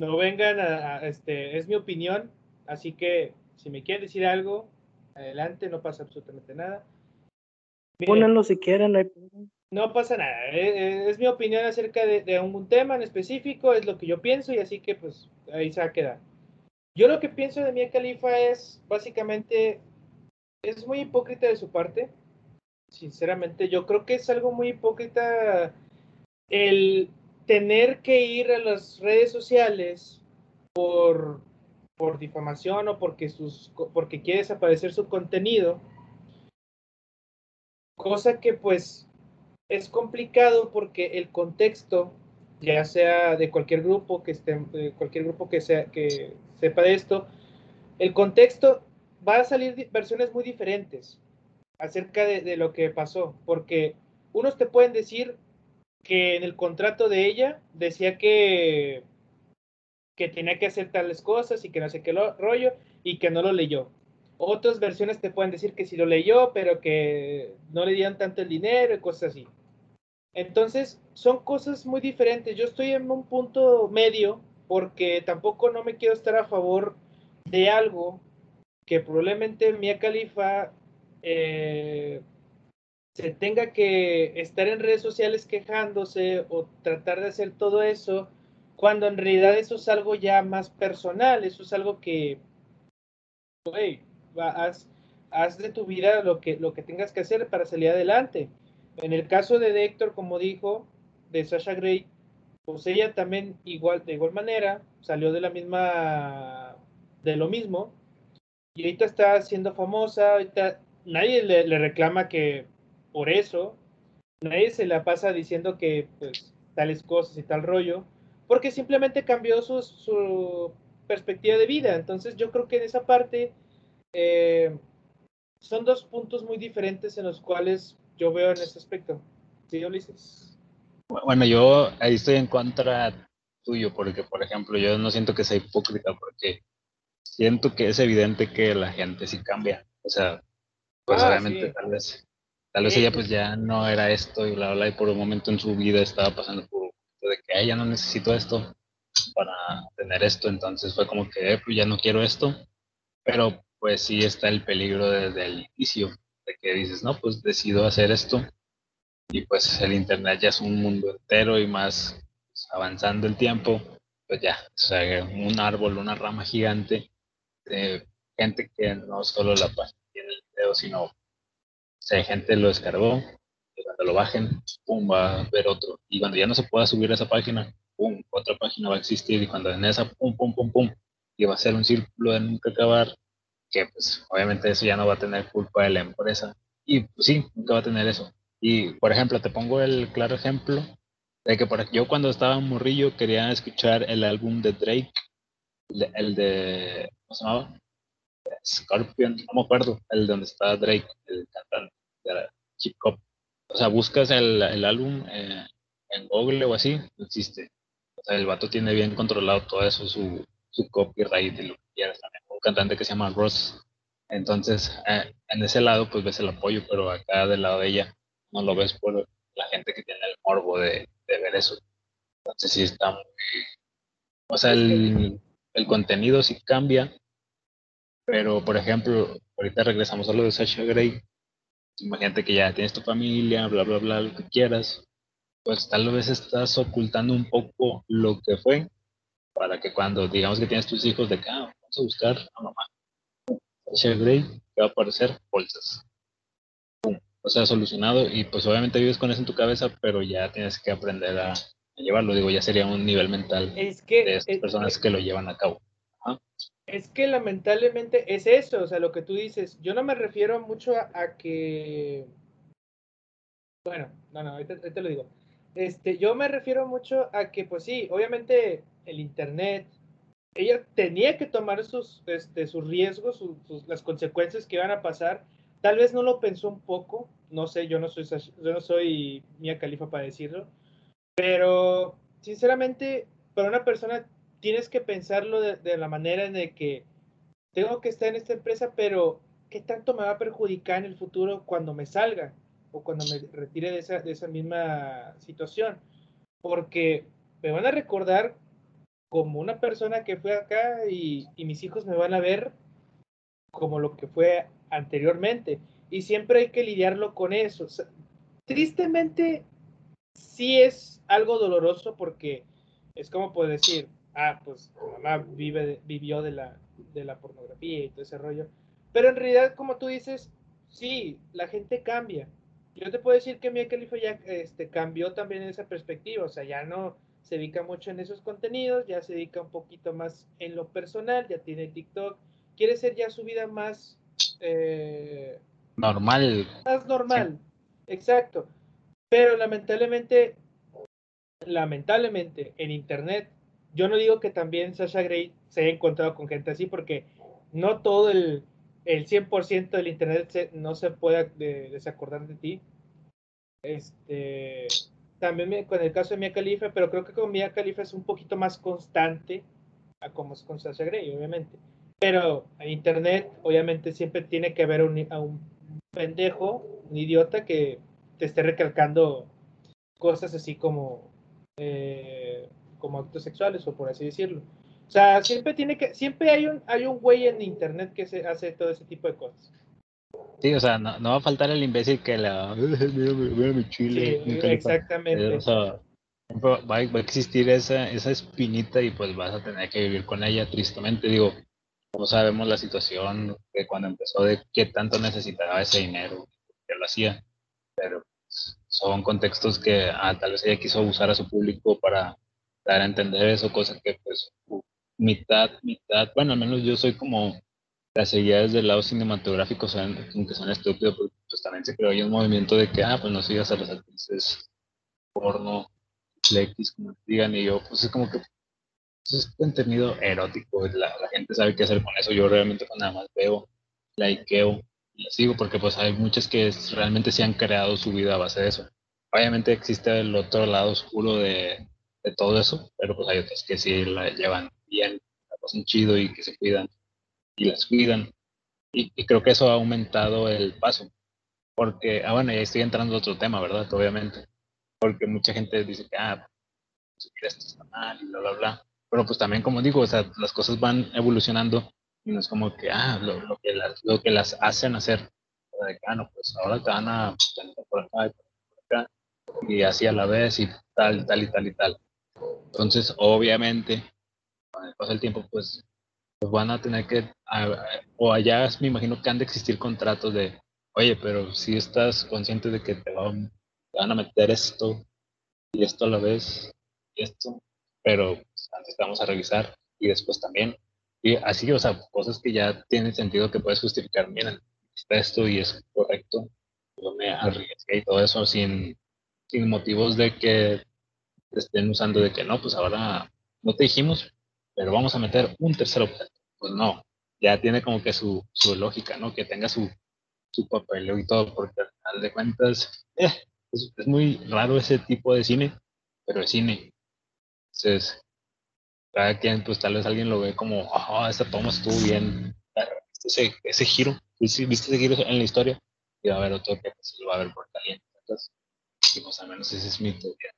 Speaker 2: no vengan a, este, es mi opinión, así que si me quieren decir algo, adelante, no pasa absolutamente nada.
Speaker 6: Pónganlo si quieren,
Speaker 2: no, pasa nada, eh, eh, es, mi opinión acerca de, un tema en específico, es lo que yo pienso y así que pues ahí se va a quedar. Yo lo que pienso de Mia Khalifa es básicamente, es muy hipócrita de su parte, sinceramente, yo creo que es algo muy hipócrita el tener que ir a las redes sociales por, por difamación o porque, sus, porque quiere desaparecer su contenido, cosa que pues es complicado porque el contexto, ya sea de cualquier grupo que esté, cualquier grupo que sea que sepa de esto, el contexto va a salir versiones muy diferentes acerca de, lo que pasó, porque unos te pueden decir que en el contrato de ella decía que, que tenía que hacer tales cosas y que no sé qué rollo y que no lo leyó. Otras versiones te pueden decir que sí lo leyó, pero que no le dieron tanto el dinero y cosas así. Entonces, son cosas muy diferentes. Yo estoy en un punto medio porque tampoco no me quiero estar a favor de algo que probablemente Mia Khalifa eh, se tenga que estar en redes sociales quejándose o tratar de hacer todo eso, cuando en realidad eso es algo ya más personal, eso es algo que, haz, haz, de tu vida lo que, lo que tengas que hacer para salir adelante. En el caso de Héctor, como dijo, de Sasha Gray, pues ella también igual, de igual manera, salió de la misma, de lo mismo, y ahorita está siendo famosa, ahorita nadie le, le reclama que por eso nadie se la pasa diciendo que pues tales cosas y tal rollo, porque simplemente cambió su, su perspectiva de vida. Entonces yo creo que en esa parte eh, son dos puntos muy diferentes en los cuales yo veo en ese aspecto. ¿Sí, Ulises?
Speaker 1: Bueno, yo ahí estoy en contra tuyo, porque por ejemplo yo no siento que sea hipócrita, porque siento que es evidente que la gente sí cambia. O sea, pues ah, obviamente tal vez Tal vez ella pues ya no era esto y bla, bla, y por un momento en su vida estaba pasando por de que ella no necesito esto para tener esto, entonces fue como que eh, pues ya no quiero esto, pero pues sí está el peligro desde el inicio, de que dices, no, pues decido hacer esto y pues el internet ya es un mundo entero y más pues, avanzando el tiempo, pues ya, o sea, un árbol, una rama gigante de gente que no solo la tiene el video, sino si hay gente lo descargó, y cuando lo bajen, pum, va a ver otro. Y cuando ya no se pueda subir a esa página, pum, otra página va a existir. Y cuando en esa, pum, pum, pum, pum, y va a ser un círculo de nunca acabar, que pues obviamente eso ya no va a tener culpa de la empresa. Y pues sí, nunca va a tener eso. Y por ejemplo, te pongo el claro ejemplo de que por, yo cuando estaba en morrillo quería escuchar el álbum de Drake, el de, ¿cómo se llamaba? Scorpion, no me acuerdo, el donde está Drake, el cantante de hip hop. O sea, buscas el, el álbum eh, en Google o así, no existe. O sea, el vato tiene bien controlado todo eso, su, su copyright y lo que quieras también. Un cantante que se llama Ross. Entonces, eh, en ese lado, pues ves el apoyo, pero acá del lado de ella no lo ves por la gente que tiene el morbo de, de ver eso. Entonces, sí está muy. O sea, el, el contenido sí cambia, pero, por ejemplo, ahorita regresamos a lo de Sasha Grey. Imagínate que ya tienes tu familia, bla, bla, bla, lo que quieras. Pues tal vez estás ocultando un poco lo que fue para que cuando digamos que tienes tus hijos de acá, ah, a buscar a mamá. Grey, que va a aparecer bolsas. O sea, solucionado y pues obviamente vives con eso en tu cabeza, pero ya tienes que aprender a, llevarlo, digo, ya sería un nivel mental
Speaker 2: es que,
Speaker 1: de estas personas que lo llevan a cabo.
Speaker 2: Es que lamentablemente es eso, o sea, lo que tú dices. Yo no me refiero mucho a, que. Bueno, no, no, ahorita, te lo digo. Este, yo me refiero mucho a que, pues sí, obviamente el Internet, ella tenía que tomar sus, este, sus riesgos, sus, las consecuencias que iban a pasar. Tal vez no lo pensó un poco, no sé, yo no soy, yo no soy Mía Califa para decirlo, pero sinceramente, para una persona tienes que pensarlo de, la manera en que tengo que estar en esta empresa, pero ¿qué tanto me va a perjudicar en el futuro cuando me salga o cuando me retire de esa, de esa misma situación? Porque me van a recordar como una persona que fue acá y, mis hijos me van a ver como lo que fue anteriormente. Y siempre hay que lidiarlo con eso. tristemente, sí es algo doloroso porque es como puedo decir, ah, pues mamá vivió de la, de la pornografía y todo ese rollo. Pero en realidad, como tú dices, sí, la gente cambia. Yo te puedo decir que Mia Khalifa ya este, cambió también esa perspectiva, o sea, ya no se dedica mucho en esos contenidos, ya se dedica un poquito más en lo personal, ya tiene TikTok, quiere ser ya su vida más... Eh,
Speaker 1: normal.
Speaker 2: Más normal, exacto. Pero lamentablemente, lamentablemente en Internet yo no digo que también Sasha Gray se haya encontrado con gente así, porque no todo el, el 100% del Internet no se puede desacordar de ti. Este, también con el caso de Mia Khalifa, pero creo que con Mia Khalifa es un poquito más constante a como es con Sasha Gray, obviamente. Pero en Internet, obviamente, siempre tiene que haber un, a un pendejo, un idiota que te esté recalcando cosas así como eh, como actos sexuales o por así decirlo. O sea, siempre tiene que, siempre hay un, hay un güey en internet que se hace todo ese tipo de cosas.
Speaker 1: Sí, o sea, no, va a faltar el imbécil que la mi chile.
Speaker 2: exactamente.
Speaker 1: va, a existir esa, esa espinita y pues vas a tener que vivir con ella, tristemente. Digo, como sabemos la situación de cuando empezó, de qué tanto necesitaba ese dinero, que lo hacía. Pero pues, son contextos que ah, tal vez ella quiso usar a su público para dar a entender eso, cosa que pues mitad, mitad, bueno, al menos yo soy como las seguidas del lado cinematográfico, son, que son estúpidos, porque pues también se creó ahí un movimiento de que, ah, pues no sigas a las actrices porno, X, como digan, y yo, pues es como que pues, es contenido erótico, la, la, gente sabe qué hacer con eso, yo realmente pues, nada más veo, likeo y la sigo, porque pues hay muchas que realmente se han creado su vida a base de eso. Obviamente existe el otro lado oscuro de de todo eso, pero pues hay otras que sí la llevan bien, la pasan chido y que se cuidan y las cuidan. Y, creo que eso ha aumentado el paso. Porque, ah, bueno, ya estoy entrando a otro tema, ¿verdad? Obviamente. Porque mucha gente dice que, ah, pues, esto está mal y bla, bla, bla. Pero pues también, como digo, o sea, las cosas van evolucionando y no es como que, ah, lo, que, las, lo que las hacen hacer. De que, ah, no, pues ahora te van a por acá, por acá, y así a la vez y tal, tal y tal y tal. Entonces, obviamente, con el paso del tiempo, pues, pues van a tener que, o allá me imagino que han de existir contratos de, oye, pero si estás consciente de que te van, van a meter esto y esto a la vez y esto, pero pues, antes vamos a revisar y después también. Y así, o sea, cosas que ya tienen sentido que puedes justificar, miren, esto y es correcto, yo me arriesgué y todo eso sin, sin motivos de que estén usando de que no, pues ahora no te dijimos, pero vamos a meter un tercer objeto. Pues no, ya tiene como que su, su lógica, ¿no? Que tenga su, su papeleo y todo, porque al final de cuentas eh, es, muy raro ese tipo de cine, pero es cine. Entonces, cada quien, pues tal vez alguien lo ve como, ah, esta toma estuvo bien, ese, ese giro, ¿viste ese giro en la historia? Y va a haber otro que se lo va a ver por caliente. Entonces, y pues al menos ese es mi teoría.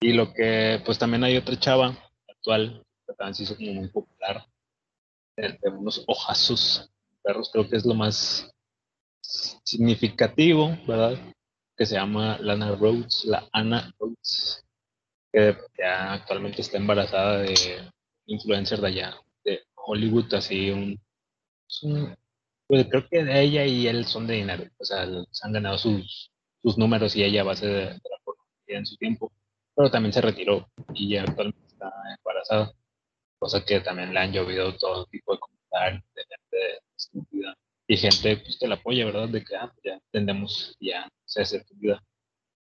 Speaker 1: Y lo que, pues también hay otra chava actual, también se hizo como muy popular, de, unos ojazos perros, creo que es lo más significativo, ¿verdad? Que se llama Lana Rhodes, la Anna Rhodes, que ya actualmente está embarazada de influencer de allá, de Hollywood, así un, pues creo que de ella y él son de dinero, o sea, se han ganado sus, sus números y ella a ser de, de la en su tiempo pero también se retiró y ya actualmente está embarazada, cosa que también le han llovido todo tipo de comentarios de gente estúpida y gente pues, que la apoya, ¿verdad? De que ah, ya entendemos, ya se hace tu vida.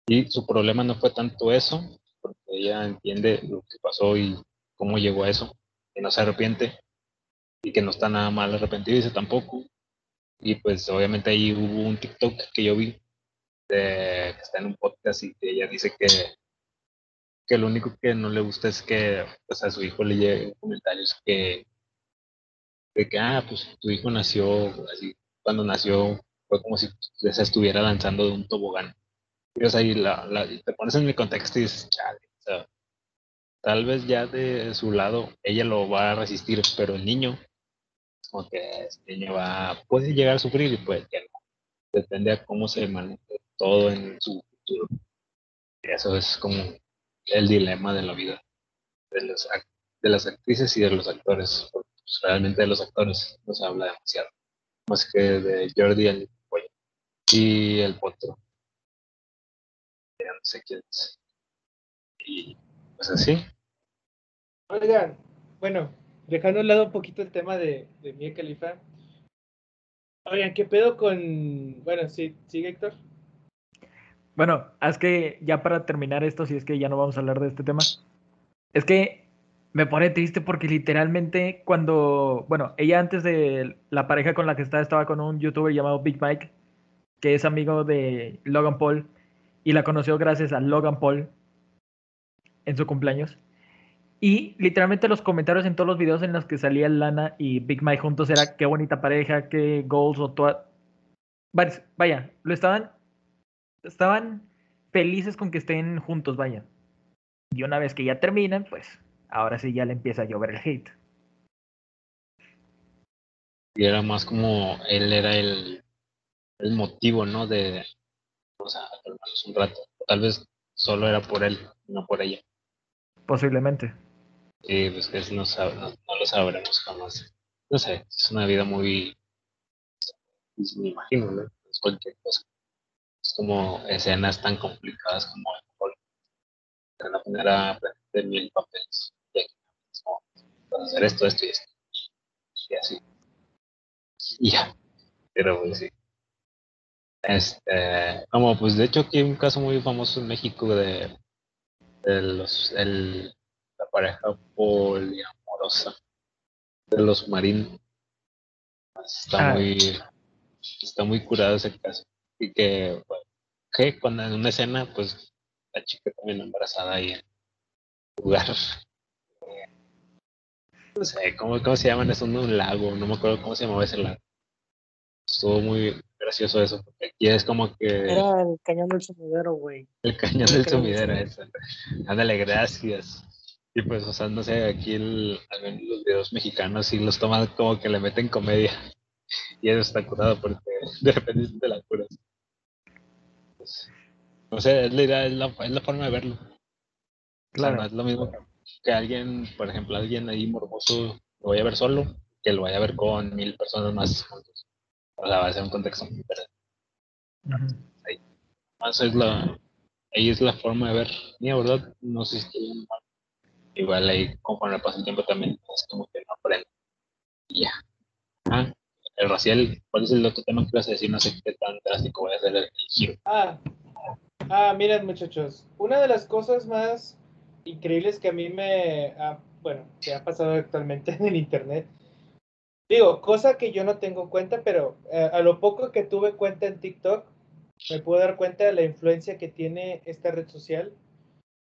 Speaker 1: Y su problema no fue tanto eso, porque ella entiende lo que pasó y cómo llegó a eso, y no se arrepiente, y que no está nada mal arrepentido, dice tampoco. Y pues obviamente ahí hubo un TikTok que yo vi, de, que está en un podcast y que ella dice que, que lo único que no le gusta es que pues, a su hijo le lleguen comentarios que, de que, ah, pues tu hijo nació, así, cuando nació fue como si se estuviera lanzando de un tobogán. Y ahí la, la, te pones en el contexto y dices, chale, o sea, tal vez ya de su lado ella lo va a resistir, pero el niño, como que el niño va, puede llegar a sufrir y puede que no. Depende a cómo se maneje todo en su futuro. Y eso es como el dilema de la vida de, los, de las actrices y de los actores. Pues, realmente de los actores no se habla demasiado. Más que de Jordi el y el potro. Ya no sé quién es. Y pues así.
Speaker 2: Oigan, bueno, dejando a un lado un poquito el tema de, de Mia Khalifa. Oigan, ¿qué pedo con. Bueno, sí, sigue Héctor.
Speaker 3: Bueno, es que ya para terminar esto, si es que ya no vamos a hablar de este tema, es que me pone triste porque literalmente cuando, bueno, ella antes de la pareja con la que estaba estaba con un youtuber llamado Big Mike, que es amigo de Logan Paul, y la conoció gracias a Logan Paul en su cumpleaños. Y literalmente los comentarios en todos los videos en los que salía Lana y Big Mike juntos era qué bonita pareja, qué goals o toda... Vaya, lo estaban estaban felices con que estén juntos, vaya. Y una vez que ya terminan, pues ahora sí ya le empieza a llover el hate.
Speaker 1: Y era más como él era el, el motivo, ¿no? De, o sea, un rato. Tal vez solo era por él, no por ella.
Speaker 3: Posiblemente.
Speaker 1: Sí, pues que no, no, lo sabremos jamás. No sé, es una vida muy. Pues, me imagino, ¿no? Es cualquier cosa como escenas tan complicadas como el van a poner a aprender mil papeles y hacer esto, esto y esto y así. Y ya. Pero pues sí. Este como pues de hecho aquí hay un caso muy famoso en México de, de los el, la pareja poliamorosa de los submarinos está ah. muy está muy curado ese caso y que, que cuando en una escena, pues la chica también embarazada ahí en lugar. No sé, ¿cómo, cómo se llaman? Es un, un lago, no me acuerdo cómo se llamaba ese lago. Estuvo muy gracioso eso, porque aquí es como que.
Speaker 6: Era el cañón del sumidero, güey.
Speaker 1: El cañón del sumidero, eso. Ándale, gracias. Y pues, o sea, no sé, aquí el, los videos mexicanos sí los toman como que le meten comedia. Y eso está curado porque de repente te la curas. No sé, es la idea, es la, es la forma de verlo. Claro. no es lo mismo que alguien, por ejemplo, alguien ahí morboso lo vaya a ver solo, que lo vaya a ver con mil personas más juntos. O sea, va a ser un contexto muy diferente. ahí. Más es la, ahí es la forma de ver. Mía, ¿verdad? No sé si estoy mal. Igual ahí, conforme pasa el tiempo también, es como que no aprende. Y ya. Ah, el racial, ¿cuál es el otro tema que vas a decir? No sé qué tan drástico voy a hacer el giro.
Speaker 2: Ah, ah, miren muchachos, una de las cosas más increíbles que a mí me, ha, bueno, que ha pasado actualmente en el internet, digo, cosa que yo no tengo cuenta, pero eh, a lo poco que tuve cuenta en TikTok, me puedo dar cuenta de la influencia que tiene esta red social.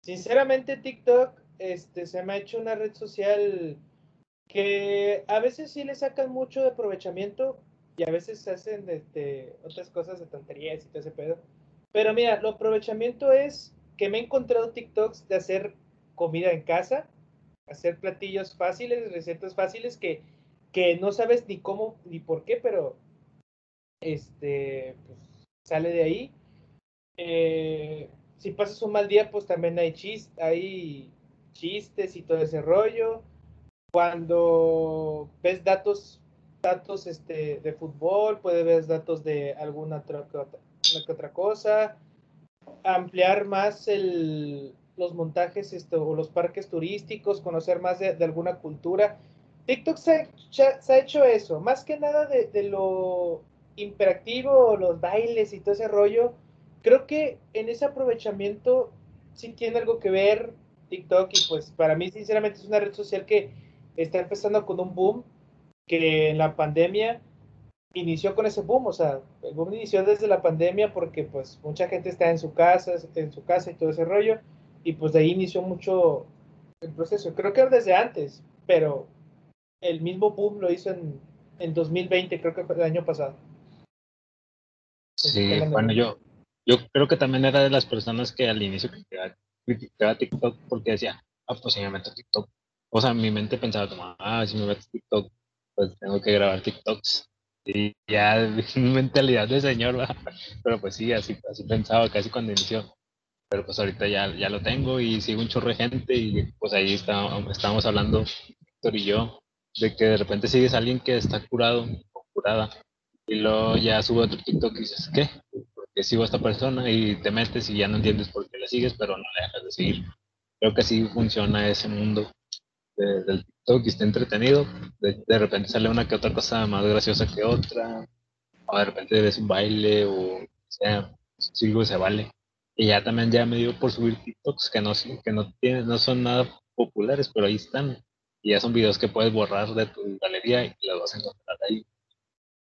Speaker 2: Sinceramente, TikTok este, se me ha hecho una red social que a veces sí le sacan mucho de aprovechamiento y a veces hacen este, otras cosas de tonterías y todo ese pedo. Pero mira, lo aprovechamiento es que me he encontrado TikToks de hacer comida en casa, hacer platillos fáciles, recetas fáciles que, que no sabes ni cómo ni por qué, pero este pues, sale de ahí. Eh, si pasas un mal día, pues también hay, chis hay chistes y todo ese rollo cuando ves datos datos este, de fútbol, puedes ver datos de alguna otra, otra cosa, ampliar más el, los montajes esto, o los parques turísticos, conocer más de, alguna cultura. TikTok se, ha hecho eso, más que nada de, de lo imperactivo, los bailes y todo ese rollo. Creo que en ese aprovechamiento sí tiene algo que ver TikTok y pues para mí sinceramente es una red social que está empezando con un boom que en la pandemia inició con ese boom, o sea, el boom inició desde la pandemia porque pues mucha gente está en su casa, en su casa y todo ese rollo, y pues de ahí inició mucho el proceso. Creo que desde antes, pero el mismo boom lo hizo en, en 2020, creo que fue el año pasado.
Speaker 1: Sí, bueno, yo, yo creo que también era de las personas que al inicio criticaba TikTok porque decía, ah, pues si me meto TikTok. O sea, mi mente pensaba como, ah, si me meto TikTok, pues tengo que grabar TikToks. Y ya, mentalidad de señor, pero pues sí, así, así pensaba casi cuando inició. Pero pues ahorita ya, ya lo tengo y sigo un chorro de gente y pues ahí está, estábamos hablando, Víctor y yo, de que de repente sigues a alguien que está curado o curada y luego ya sube otro TikTok y dices, ¿qué? Porque sigo a esta persona y te metes y ya no entiendes por qué le sigues, pero no le dejas de seguir. Creo que así funciona ese mundo del TikTok y está entretenido. De, repente sale una que otra cosa más graciosa que otra, o de repente ves un baile o sea, sigo se vale. Y ya también ya me dio por subir TikToks que no, que no, tienen, no son nada populares, pero ahí están. Y ya son videos que puedes borrar de tu galería y los vas a encontrar ahí.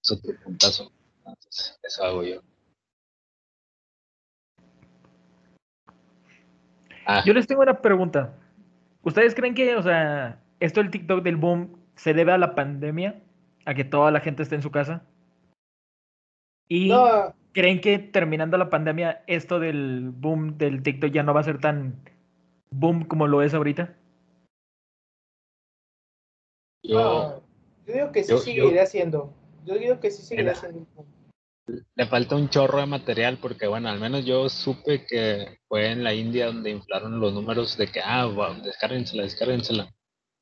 Speaker 1: Es otro puntazo. Entonces, eso hago yo.
Speaker 3: Ah. Yo les tengo una pregunta. ¿Ustedes creen que, o sea, esto del TikTok del boom se debe a la pandemia? ¿A que toda la gente esté en su casa? ¿Y creen que terminando la pandemia esto del boom del TikTok ya no va a ser tan boom como lo es ahorita?
Speaker 2: Yo, yo digo que sí seguirá siendo. Yo digo que sí seguirá siendo
Speaker 1: le falta un chorro de material porque, bueno, al menos yo supe que fue en la India donde inflaron los números de que, ah, wow, descárguensela, descárguensela.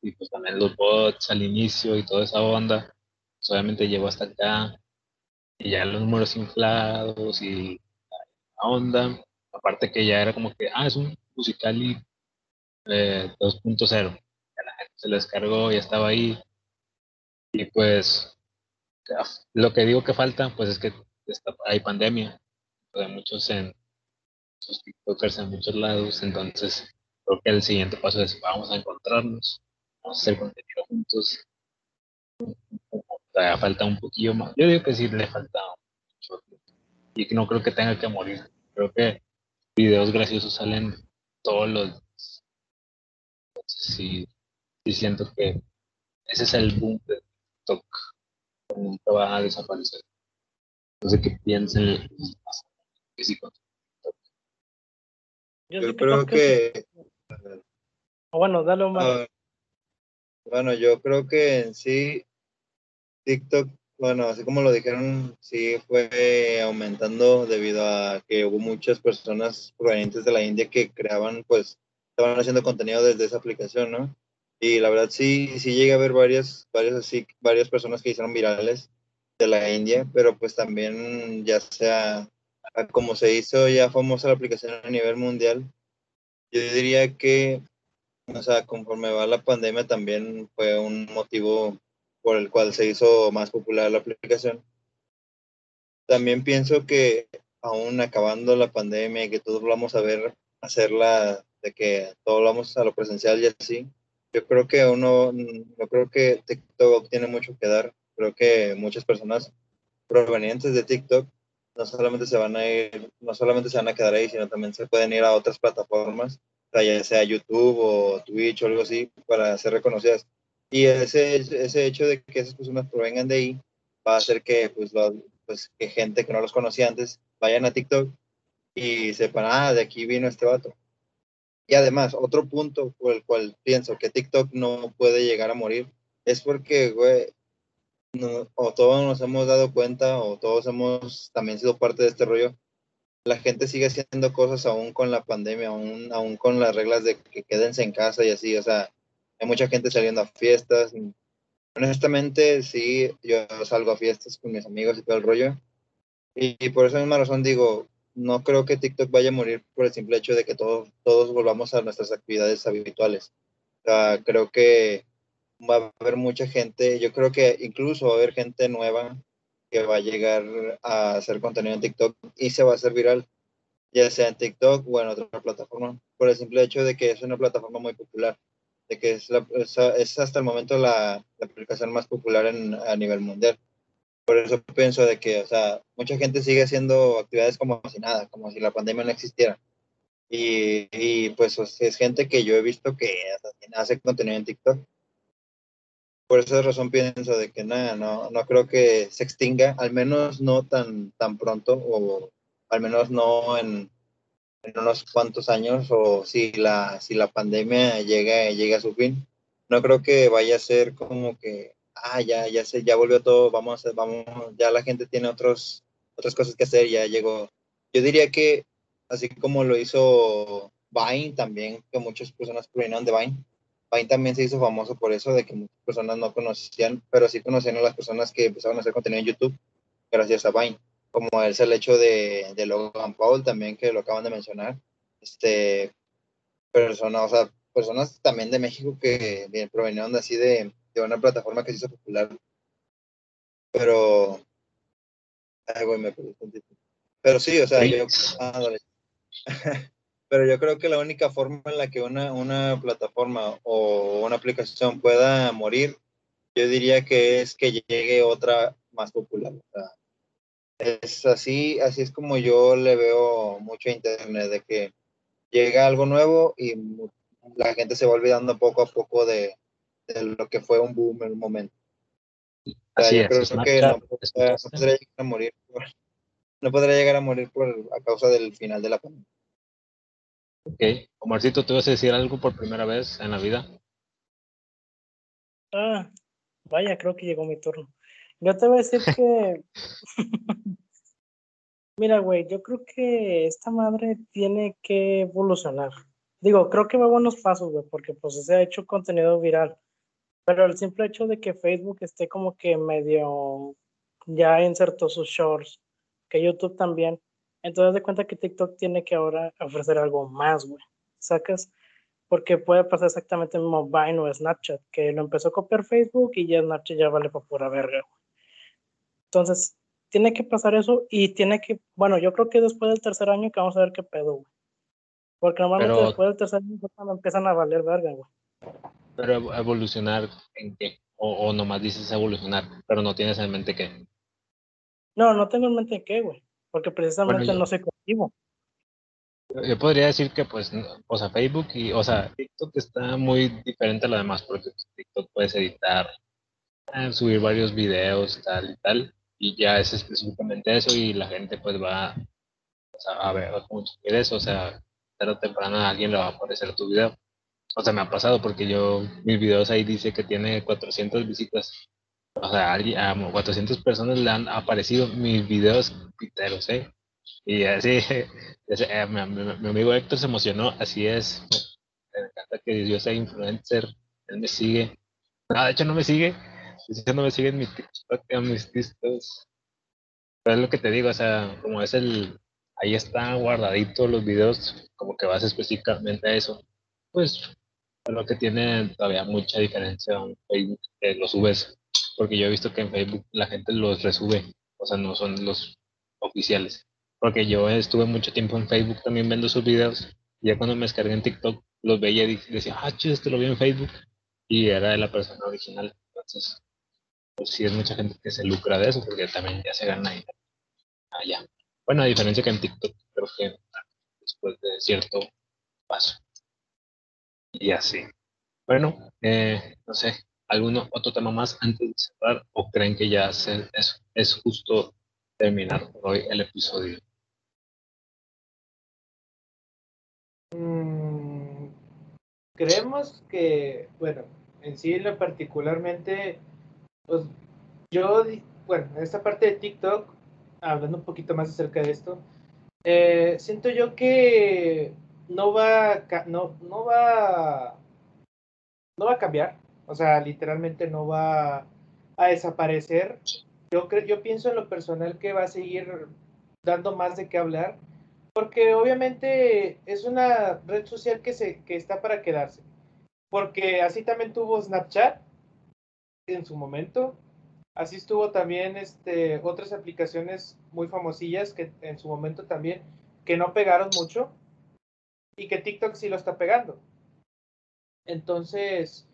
Speaker 1: Y pues también los bots al inicio y toda esa onda, pues, obviamente llegó hasta acá y ya los números inflados y la onda. Aparte que ya era como que, ah, es un Musicali eh, 2.0. Ya la gente se lo descargó, ya estaba ahí. Y pues lo que digo que falta, pues es que hay pandemia, hay muchos en muchos TikTokers en muchos lados, entonces creo que el siguiente paso es vamos a encontrarnos, vamos a hacer contenido juntos. Todavía falta un poquillo más. Yo digo que sí le falta mucho y no creo que tenga que morir. Creo que videos graciosos salen todos los días. Entonces sí, sí siento que ese es el boom de TikTok. Nunca va a desaparecer. No sé qué piensen.
Speaker 5: Yo, creo que.
Speaker 6: bueno, dale más. Ah,
Speaker 5: bueno, yo creo que en sí, TikTok, bueno, así como lo dijeron, sí fue aumentando debido a que hubo muchas personas provenientes de la India que creaban, pues, estaban haciendo contenido desde esa aplicación, ¿no? Y la verdad sí, sí llegué a ver varias, varias así, varias personas que hicieron virales de la India, pero pues también ya sea como se hizo ya famosa la aplicación a nivel mundial, yo diría que, o sea, conforme va la pandemia también fue un motivo por el cual se hizo más popular la aplicación. También pienso que aún acabando la pandemia y que todos vamos a ver hacerla, de que todos vamos a lo presencial y así, yo creo que uno, yo creo que TikTok tiene mucho que dar creo que muchas personas provenientes de TikTok no solamente se van a ir, no solamente se van a quedar ahí, sino también se pueden ir a otras plataformas, ya sea YouTube o Twitch o algo así, para ser reconocidas. Y ese, ese hecho de que esas personas provengan de ahí va a hacer que, pues, pues, que gente que no los conocía antes vayan a TikTok y sepan, ah, de aquí vino este vato. Y además, otro punto por el cual pienso que TikTok no puede llegar a morir es porque, güey, o todos nos hemos dado cuenta o todos hemos también sido parte de este rollo, la gente sigue haciendo cosas aún con la pandemia, aún, aún con las reglas de que quédense en casa y así, o sea, hay mucha gente saliendo a fiestas. Honestamente, sí, yo salgo a fiestas con mis amigos y todo el rollo. Y, por esa misma razón digo, no creo que TikTok vaya a morir por el simple hecho de que todos, todos volvamos a nuestras actividades habituales. creo que va a haber mucha gente, yo creo que incluso va a haber gente nueva que va a llegar a hacer contenido en TikTok y se va a hacer viral, ya sea en TikTok o en otra plataforma, por el simple hecho de que es una plataforma muy popular, de que es, es, hasta el momento la, la aplicación más popular en, a nivel mundial. Por eso pienso de que, o sea, mucha gente sigue haciendo actividades como si nada, como si la pandemia no existiera. Y, y pues es gente que yo he visto que hace contenido en TikTok. Por esa razón pienso de que nada, no, no creo que se extinga, al menos no tan, tan pronto, o al menos no en, en unos cuantos años, o si la, si la pandemia llega, llega a su fin. No creo que vaya a ser como que ah, ya, ya se, ya volvió todo, vamos, vamos, ya la gente tiene otros, otras cosas que hacer, ya llegó. Yo diría que, así como lo hizo Vine también, que muchas personas provinieron de Vine, Vine también se hizo famoso por eso, de que muchas personas no conocían, pero sí conocían a las personas que empezaron a hacer contenido en YouTube gracias a Vine, como es el hecho de, de Logan Paul también, que lo acaban de mencionar, este, personas, o sea, personas también de México que provenieron de así de, de una plataforma que se hizo popular. Pero. Ay, güey, me Pero sí, o sea, yo. Pero yo creo que la única forma en la que una, una plataforma o una aplicación pueda morir, yo diría que es que llegue otra más popular. O sea, es así, así es como yo le veo mucho a Internet, de que llega algo nuevo y la gente se va olvidando poco a poco de, de lo que fue un boom en un momento. Así es, creo que no, podría, llegar a morir por, no podría llegar a morir por a causa del final de la pandemia.
Speaker 1: Ok, Omarcito, ¿tú vas a decir algo por primera vez en la vida?
Speaker 6: Ah, vaya, creo que llegó mi turno. Yo te voy a decir que. Mira, güey, yo creo que esta madre tiene que evolucionar. Digo, creo que va a buenos pasos, güey, porque pues se ha hecho contenido viral. Pero el simple hecho de que Facebook esté como que medio ya insertó sus shorts, que YouTube también, entonces de cuenta que TikTok tiene que ahora ofrecer algo más, güey. ¿Sacas? Porque puede pasar exactamente el mismo Vine o Snapchat, que lo empezó a copiar Facebook y ya Snapchat ya vale para pura verga, güey. Entonces, tiene que pasar eso y tiene que, bueno, yo creo que después del tercer año que vamos a ver qué pedo, güey. Porque normalmente después del tercer año cuando empiezan a valer verga, güey.
Speaker 1: Pero evolucionar en qué? O, nomás dices evolucionar, pero no tienes en mente qué.
Speaker 6: No, no tengo en mente qué, güey. Porque precisamente no sé contigo.
Speaker 1: Yo podría decir que, pues, o sea, Facebook y, o sea, TikTok está muy diferente a lo demás, porque TikTok puedes editar, eh, subir varios videos, tal y tal, y ya es específicamente eso, y la gente, pues, va a ver mucho eso, o sea, tarde o temprano a alguien le va a aparecer tu video. O sea, me ha pasado porque yo, mis videos ahí dice que tiene 400 visitas. O sea, a 400 personas le han aparecido mis videos piteros, ¿eh? Y así, eh, mi, amigo Héctor se emocionó, así es. Me encanta que yo sea influencer, él me sigue. No, de hecho no me sigue, no me sigue en mi TikTok, en mis TikToks. Pero es lo que te digo, o sea, como es el, ahí está guardadito los videos, como que vas específicamente a eso. Pues lo que tiene todavía mucha diferencia en Facebook que lo subes, porque yo he visto que en Facebook la gente los resube, o sea, no son los oficiales. Porque yo estuve mucho tiempo en Facebook también viendo sus videos, y ya cuando me descargué en TikTok los veía y decía, ah, chis, este lo vi en Facebook, y era de la persona original. Entonces, pues sí es mucha gente que se lucra de eso, porque también ya se gana allá. Bueno, a diferencia que en TikTok, creo que después de cierto paso y así. Bueno, eh, no sé, ¿alguno otro tema más antes de cerrar o creen que ya es, es justo terminar hoy el episodio?
Speaker 2: Mm, creemos que, bueno, en sí lo particularmente, pues yo, bueno, en esta parte de TikTok, hablando un poquito más acerca de esto, eh, siento yo que no va, no, no va, no va a cambiar, o sea, literalmente no va a desaparecer. Yo creo, yo pienso en lo personal que va a seguir dando más de qué hablar, porque obviamente es una red social que, se, que está para quedarse. Porque así también tuvo Snapchat en su momento. Así estuvo también este, otras aplicaciones muy famosillas que en su momento también, que no pegaron mucho y que TikTok sí lo está pegando. Entonces,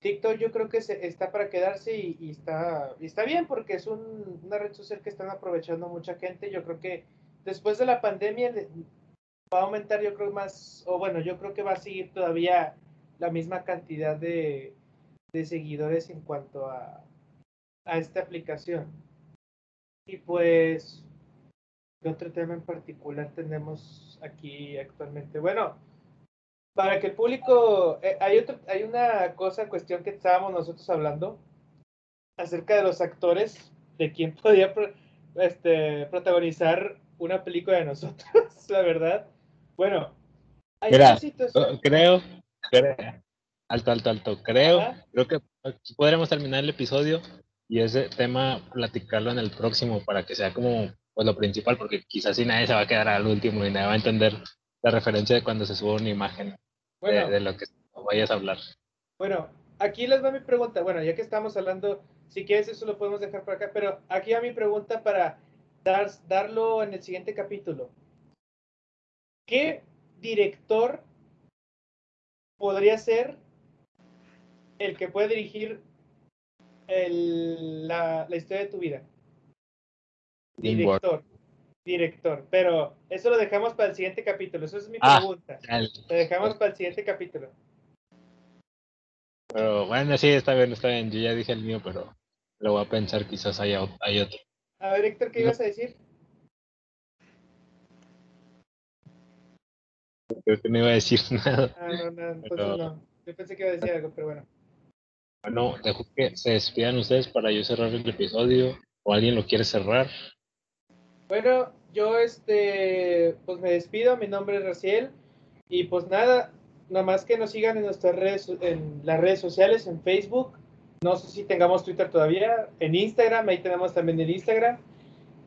Speaker 2: TikTok yo creo que se, está para quedarse y, está, está bien porque es una red social que están aprovechando mucha gente. Yo creo que después de la pandemia va a aumentar, yo creo más, o bueno, yo creo que va a seguir todavía la misma cantidad de, seguidores en cuanto a, a esta aplicación. Y pues, ¿qué otro tema en particular tenemos aquí actualmente? Bueno, para que el público, eh, hay, otro, hay una cosa, cuestión que estábamos nosotros hablando acerca de los actores, de quién podía este, protagonizar una película de nosotros, la verdad. Bueno,
Speaker 1: hay Mira, creo, creo, alto, alto, alto, creo, creo que podremos terminar el episodio y ese tema platicarlo en el próximo para que sea como pues, lo principal, porque quizás si nadie se va a quedar al último y nadie va a entender la referencia de cuando se sube una imagen de, lo que vayas a hablar.
Speaker 2: Bueno, aquí les va mi pregunta. Bueno, ya que estamos hablando, si quieres eso lo podemos dejar por acá, pero aquí va mi pregunta para dar, darlo en el siguiente capítulo. ¿Qué director podría ser el que puede dirigir la, la historia de tu vida? Director director. Pero eso lo dejamos para el siguiente capítulo. Eso es mi ah, pregunta. Lo dejamos para el siguiente capítulo.
Speaker 1: Pero bueno, sí, está bien, está bien. Yo ya dije el mío, pero lo voy a pensar, quizás haya, hay otro.
Speaker 2: A ver, Héctor, ¿qué ibas a decir?
Speaker 1: Creo que no iba a decir
Speaker 2: nada. Ah, no, no, entonces no. Yo pensé que iba a decir algo, pero bueno.
Speaker 1: Bueno, dejo que se despidan ustedes para yo cerrar el episodio. ¿O alguien lo quiere cerrar?
Speaker 2: Bueno, yo este, pues me despido, mi nombre es Raciel. Y pues nada, nada más que nos sigan en nuestras redes, en las redes sociales, en Facebook, no sé si tengamos Twitter todavía, en Instagram, ahí tenemos también el Instagram.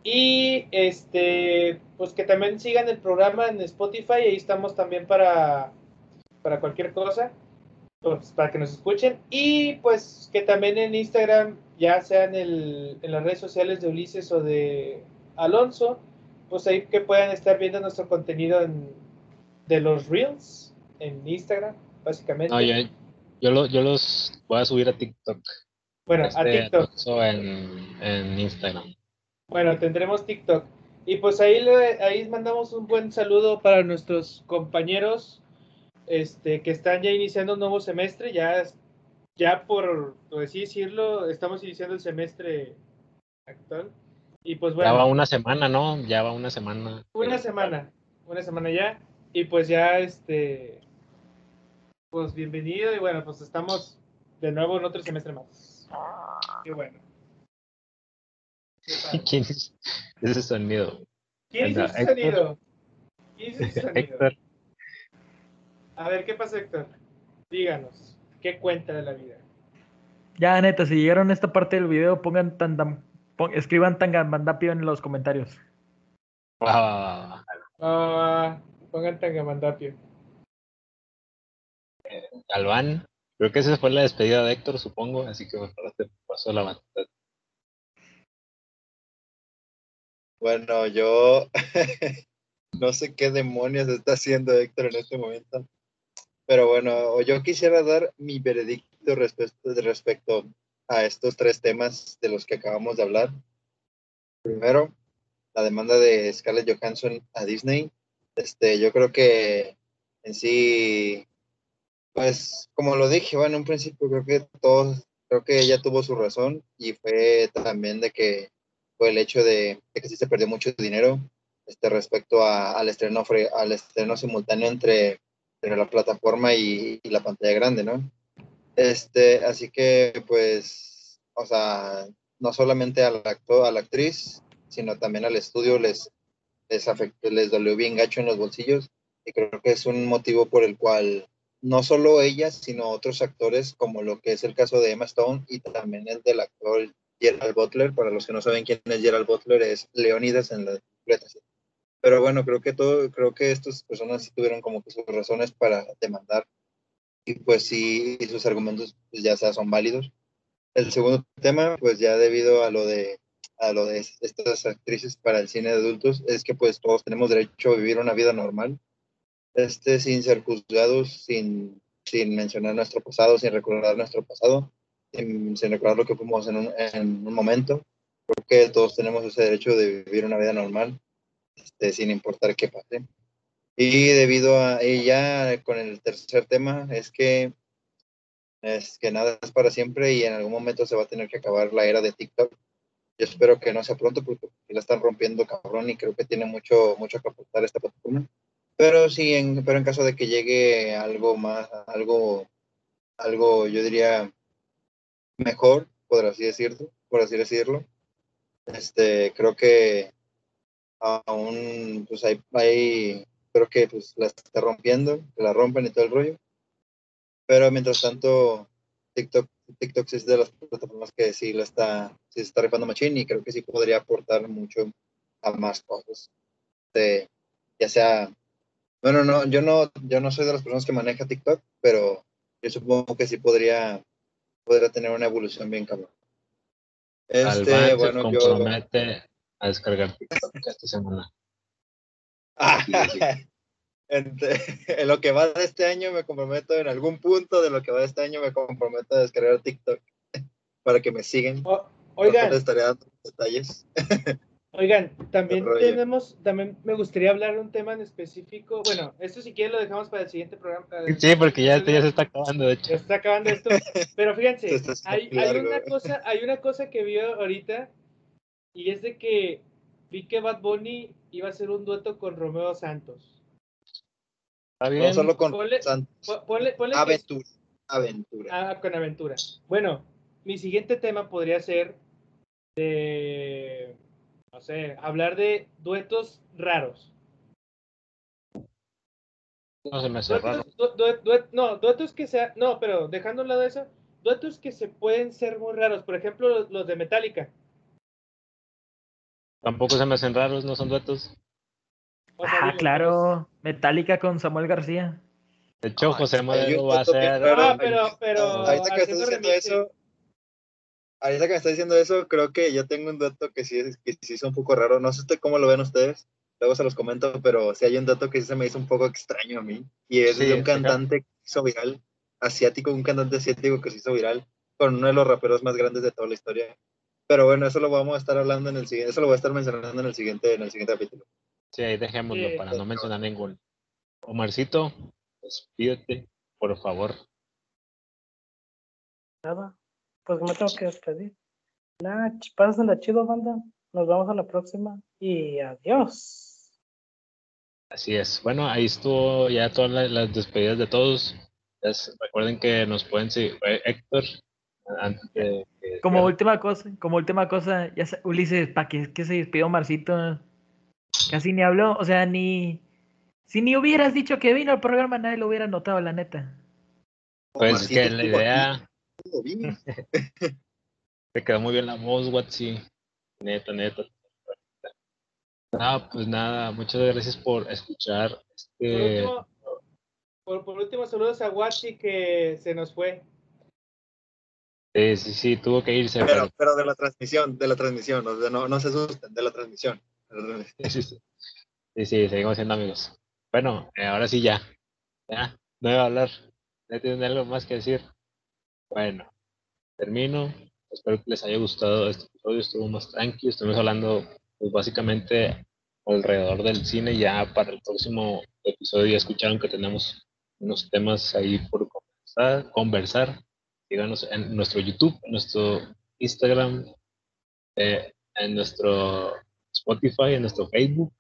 Speaker 2: Y este, pues que también sigan el programa en Spotify, ahí estamos también para, para cualquier cosa, pues para que nos escuchen. Y pues que también en Instagram, ya sea en, el, en las redes sociales de Ulises o de Alonso, pues ahí que puedan estar viendo nuestro contenido de los Reels en Instagram, básicamente.
Speaker 1: yo, los voy a subir a TikTok.
Speaker 2: Bueno, a este, TikTok.
Speaker 1: En, en Instagram.
Speaker 2: Bueno, tendremos TikTok. Y pues ahí, ahí mandamos un buen saludo para nuestros compañeros este, que están ya iniciando un nuevo semestre. Ya, ya por, por así decirlo, estamos iniciando el semestre actual. Y pues bueno.
Speaker 1: Ya va una semana, ¿no? Ya va una semana.
Speaker 2: Una semana, una semana ya. Y pues ya, este, pues bienvenido y bueno, pues estamos de nuevo en otro semestre más. Qué bueno.
Speaker 1: ¿Quién es ese sonido?
Speaker 2: ¿Quién es ese sonido? ¿Quién es ese sonido? A ver, ¿qué pasa, Héctor? Díganos, ¿qué cuenta de la vida?
Speaker 3: Ya, neta, si llegaron a esta parte del video, pongan tan, tan escriban Tangamandapio en los comentarios.
Speaker 2: Ah, pongan Tangamandapio.
Speaker 1: Galván, creo que esa fue la despedida de Héctor, supongo, así que mejor te pasó la banda.
Speaker 5: Bueno, yo no sé qué demonios está haciendo Héctor en este momento, pero bueno, yo quisiera dar mi veredicto respecto, respecto a estos tres temas de los que acabamos de hablar. Primero, la demanda de Scarlett Johansson a Disney. Este, yo creo que en sí, pues como lo dije, bueno, en un principio creo que todos, creo que ella tuvo su razón y fue también de que fue el hecho de, que sí se perdió mucho dinero este, respecto al, estreno, al estreno simultáneo entre, la plataforma y, y la pantalla grande, ¿no? Este, así que, pues, o sea, no solamente al actor, a la actriz, sino también al estudio les, les afectó, les dolió bien gacho en los bolsillos. Y creo que es un motivo por el cual no solo ella, sino otros actores, como lo que es el caso de Emma Stone y también el del actor Gerald Butler. Para los que no saben quién es Gerald Butler, es Leonidas en la completa. Pero bueno, creo que todo, creo que estas personas sí tuvieron como que sus razones para demandar y pues sí, sus argumentos pues ya sea son válidos. El segundo tema, pues ya debido a lo de a lo de estas actrices para el cine de adultos, es que pues todos tenemos derecho a vivir una vida normal, este, sin ser juzgados, sin, sin mencionar nuestro pasado, sin recordar nuestro pasado, sin, recordar lo que fuimos en un, en un momento. Creo que todos tenemos ese derecho de vivir una vida normal, este, sin importar qué pase. Y debido a, ya con el tercer tema, es que es que nada es para siempre y en algún momento se va a tener que acabar la era de TikTok. Yo espero que no sea pronto porque la están rompiendo cabrón y creo que tiene mucho, mucho que aportar esta plataforma. Pero sí, en, pero en caso de que llegue algo más, algo, algo, yo diría, mejor, por así decirlo, por así decirlo, este, creo que aún, pues hay, hay creo que pues la está rompiendo, que la rompen y todo el rollo. Pero mientras tanto, TikTok, TikTok es de las plataformas que sí la está, sí está rifando machine y creo que sí podría aportar mucho a más cosas. De, ya sea, bueno, no, yo no, yo no soy de las personas que maneja TikTok, pero yo supongo que sí podría, podría tener una evolución bien cabrón.
Speaker 1: Este, bueno, se compromete a descargar TikTok esta semana.
Speaker 5: en lo que va de este año me comprometo, en algún punto de lo que va de este año me comprometo a descargar TikTok para que me sigan.
Speaker 2: oigan.
Speaker 5: detalles.
Speaker 2: Oigan, también tenemos, también me gustaría hablar de un tema en específico. Bueno, esto si quieren lo dejamos para el siguiente programa.
Speaker 1: Sí, porque ya, ya se está acabando, de hecho.
Speaker 2: Ya está acabando esto. Pero fíjense, hay, hay, una cosa, hay una cosa que vi ahorita y es de que vi que Bad Bunny iba a hacer un dueto con Romeo Santos.
Speaker 5: No solo con aventura. Aventura.
Speaker 2: Ah, con aventura. Bueno, mi siguiente tema podría ser de, no sé, hablar de duetos raros.
Speaker 1: No se me hace raro.
Speaker 2: no, duetos que sea, no, pero dejando a un lado eso, duetos que se pueden ser muy raros. Por ejemplo, los de Metallica.
Speaker 1: Tampoco se me hacen raros, no son duetos.
Speaker 3: Ah, claro, Metallica con Samuel García.
Speaker 1: De hecho, José Madero va a ser.
Speaker 2: Ah, pero, pero.
Speaker 5: Ahorita que me estás diciendo eso. Ahorita que me estás diciendo eso, creo que yo tengo un dato que sí, que sí es un poco raro. No sé cómo lo ven ustedes. Luego se los comento, pero sí hay un dato que sí se me hizo un poco extraño a mí. Y es de un cantante que hizo viral, asiático, un cantante asiático que se hizo viral, con uno de los raperos más grandes de toda la historia. Pero bueno, eso lo vamos a estar hablando en el siguiente, eso lo voy a estar mencionando en el siguiente, en el siguiente capítulo.
Speaker 1: Sí, ahí dejémoslo para no mencionar ningún. Omarcito, despídete, por favor.
Speaker 6: Nada, pues me tengo que despedir. Nada, la chido, banda. Nos vemos a la próxima y adiós.
Speaker 1: Así es. Bueno, ahí estuvo ya todas las, despedidas de todos. recuerden que nos pueden seguir. Héctor, antes de,
Speaker 3: como última cosa, como última cosa, ya Ulises, ¿para qué, que se despidió Marcito? Casi ni habló, o sea, ni. Si ni hubieras dicho que vino al programa, nadie lo hubiera notado, la neta.
Speaker 1: Pues que la idea. Te quedó muy bien la voz, Watsi. Neta, neta. No, pues nada, muchas gracias por escuchar. Este...
Speaker 2: Por, último, saludos a Watsi que se nos fue.
Speaker 1: Sí, sí, sí, tuvo que irse.
Speaker 5: Pero, pero, de la transmisión, de la transmisión, no, no se asusten, de la transmisión.
Speaker 1: Sí, sí, seguimos siendo amigos. Bueno, eh, ahora sí ya. Ya, no voy a hablar. ¿Ya tienen algo más que decir? Bueno, termino. Espero que les haya gustado este episodio. Estuvo más tranquilo. Estuvimos hablando, pues básicamente, alrededor del cine. Ya para el próximo episodio ya escucharon que tenemos unos temas ahí por conversar. conversar. Síganos en nuestro YouTube, en nuestro Instagram, eh, en nuestro Spotify, en nuestro Facebook.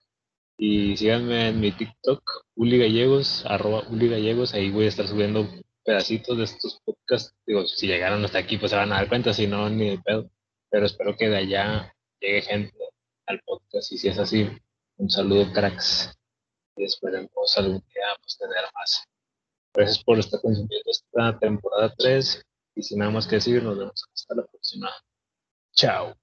Speaker 1: Y síganme en mi TikTok, Uli Gallegos, arroba Uli Gallegos. Ahí voy a estar subiendo pedacitos de estos podcasts. Digo, si llegaron hasta aquí, pues se van a dar cuenta, si no, ni de pedo. Pero espero que de allá llegue gente al podcast. Y si es así, un saludo, cracks. Y esperemos algún día pues, tener más. Gracias por estar consumiendo esta temporada 3. Y sin nada más que decir, nos vemos hasta la próxima. Chao.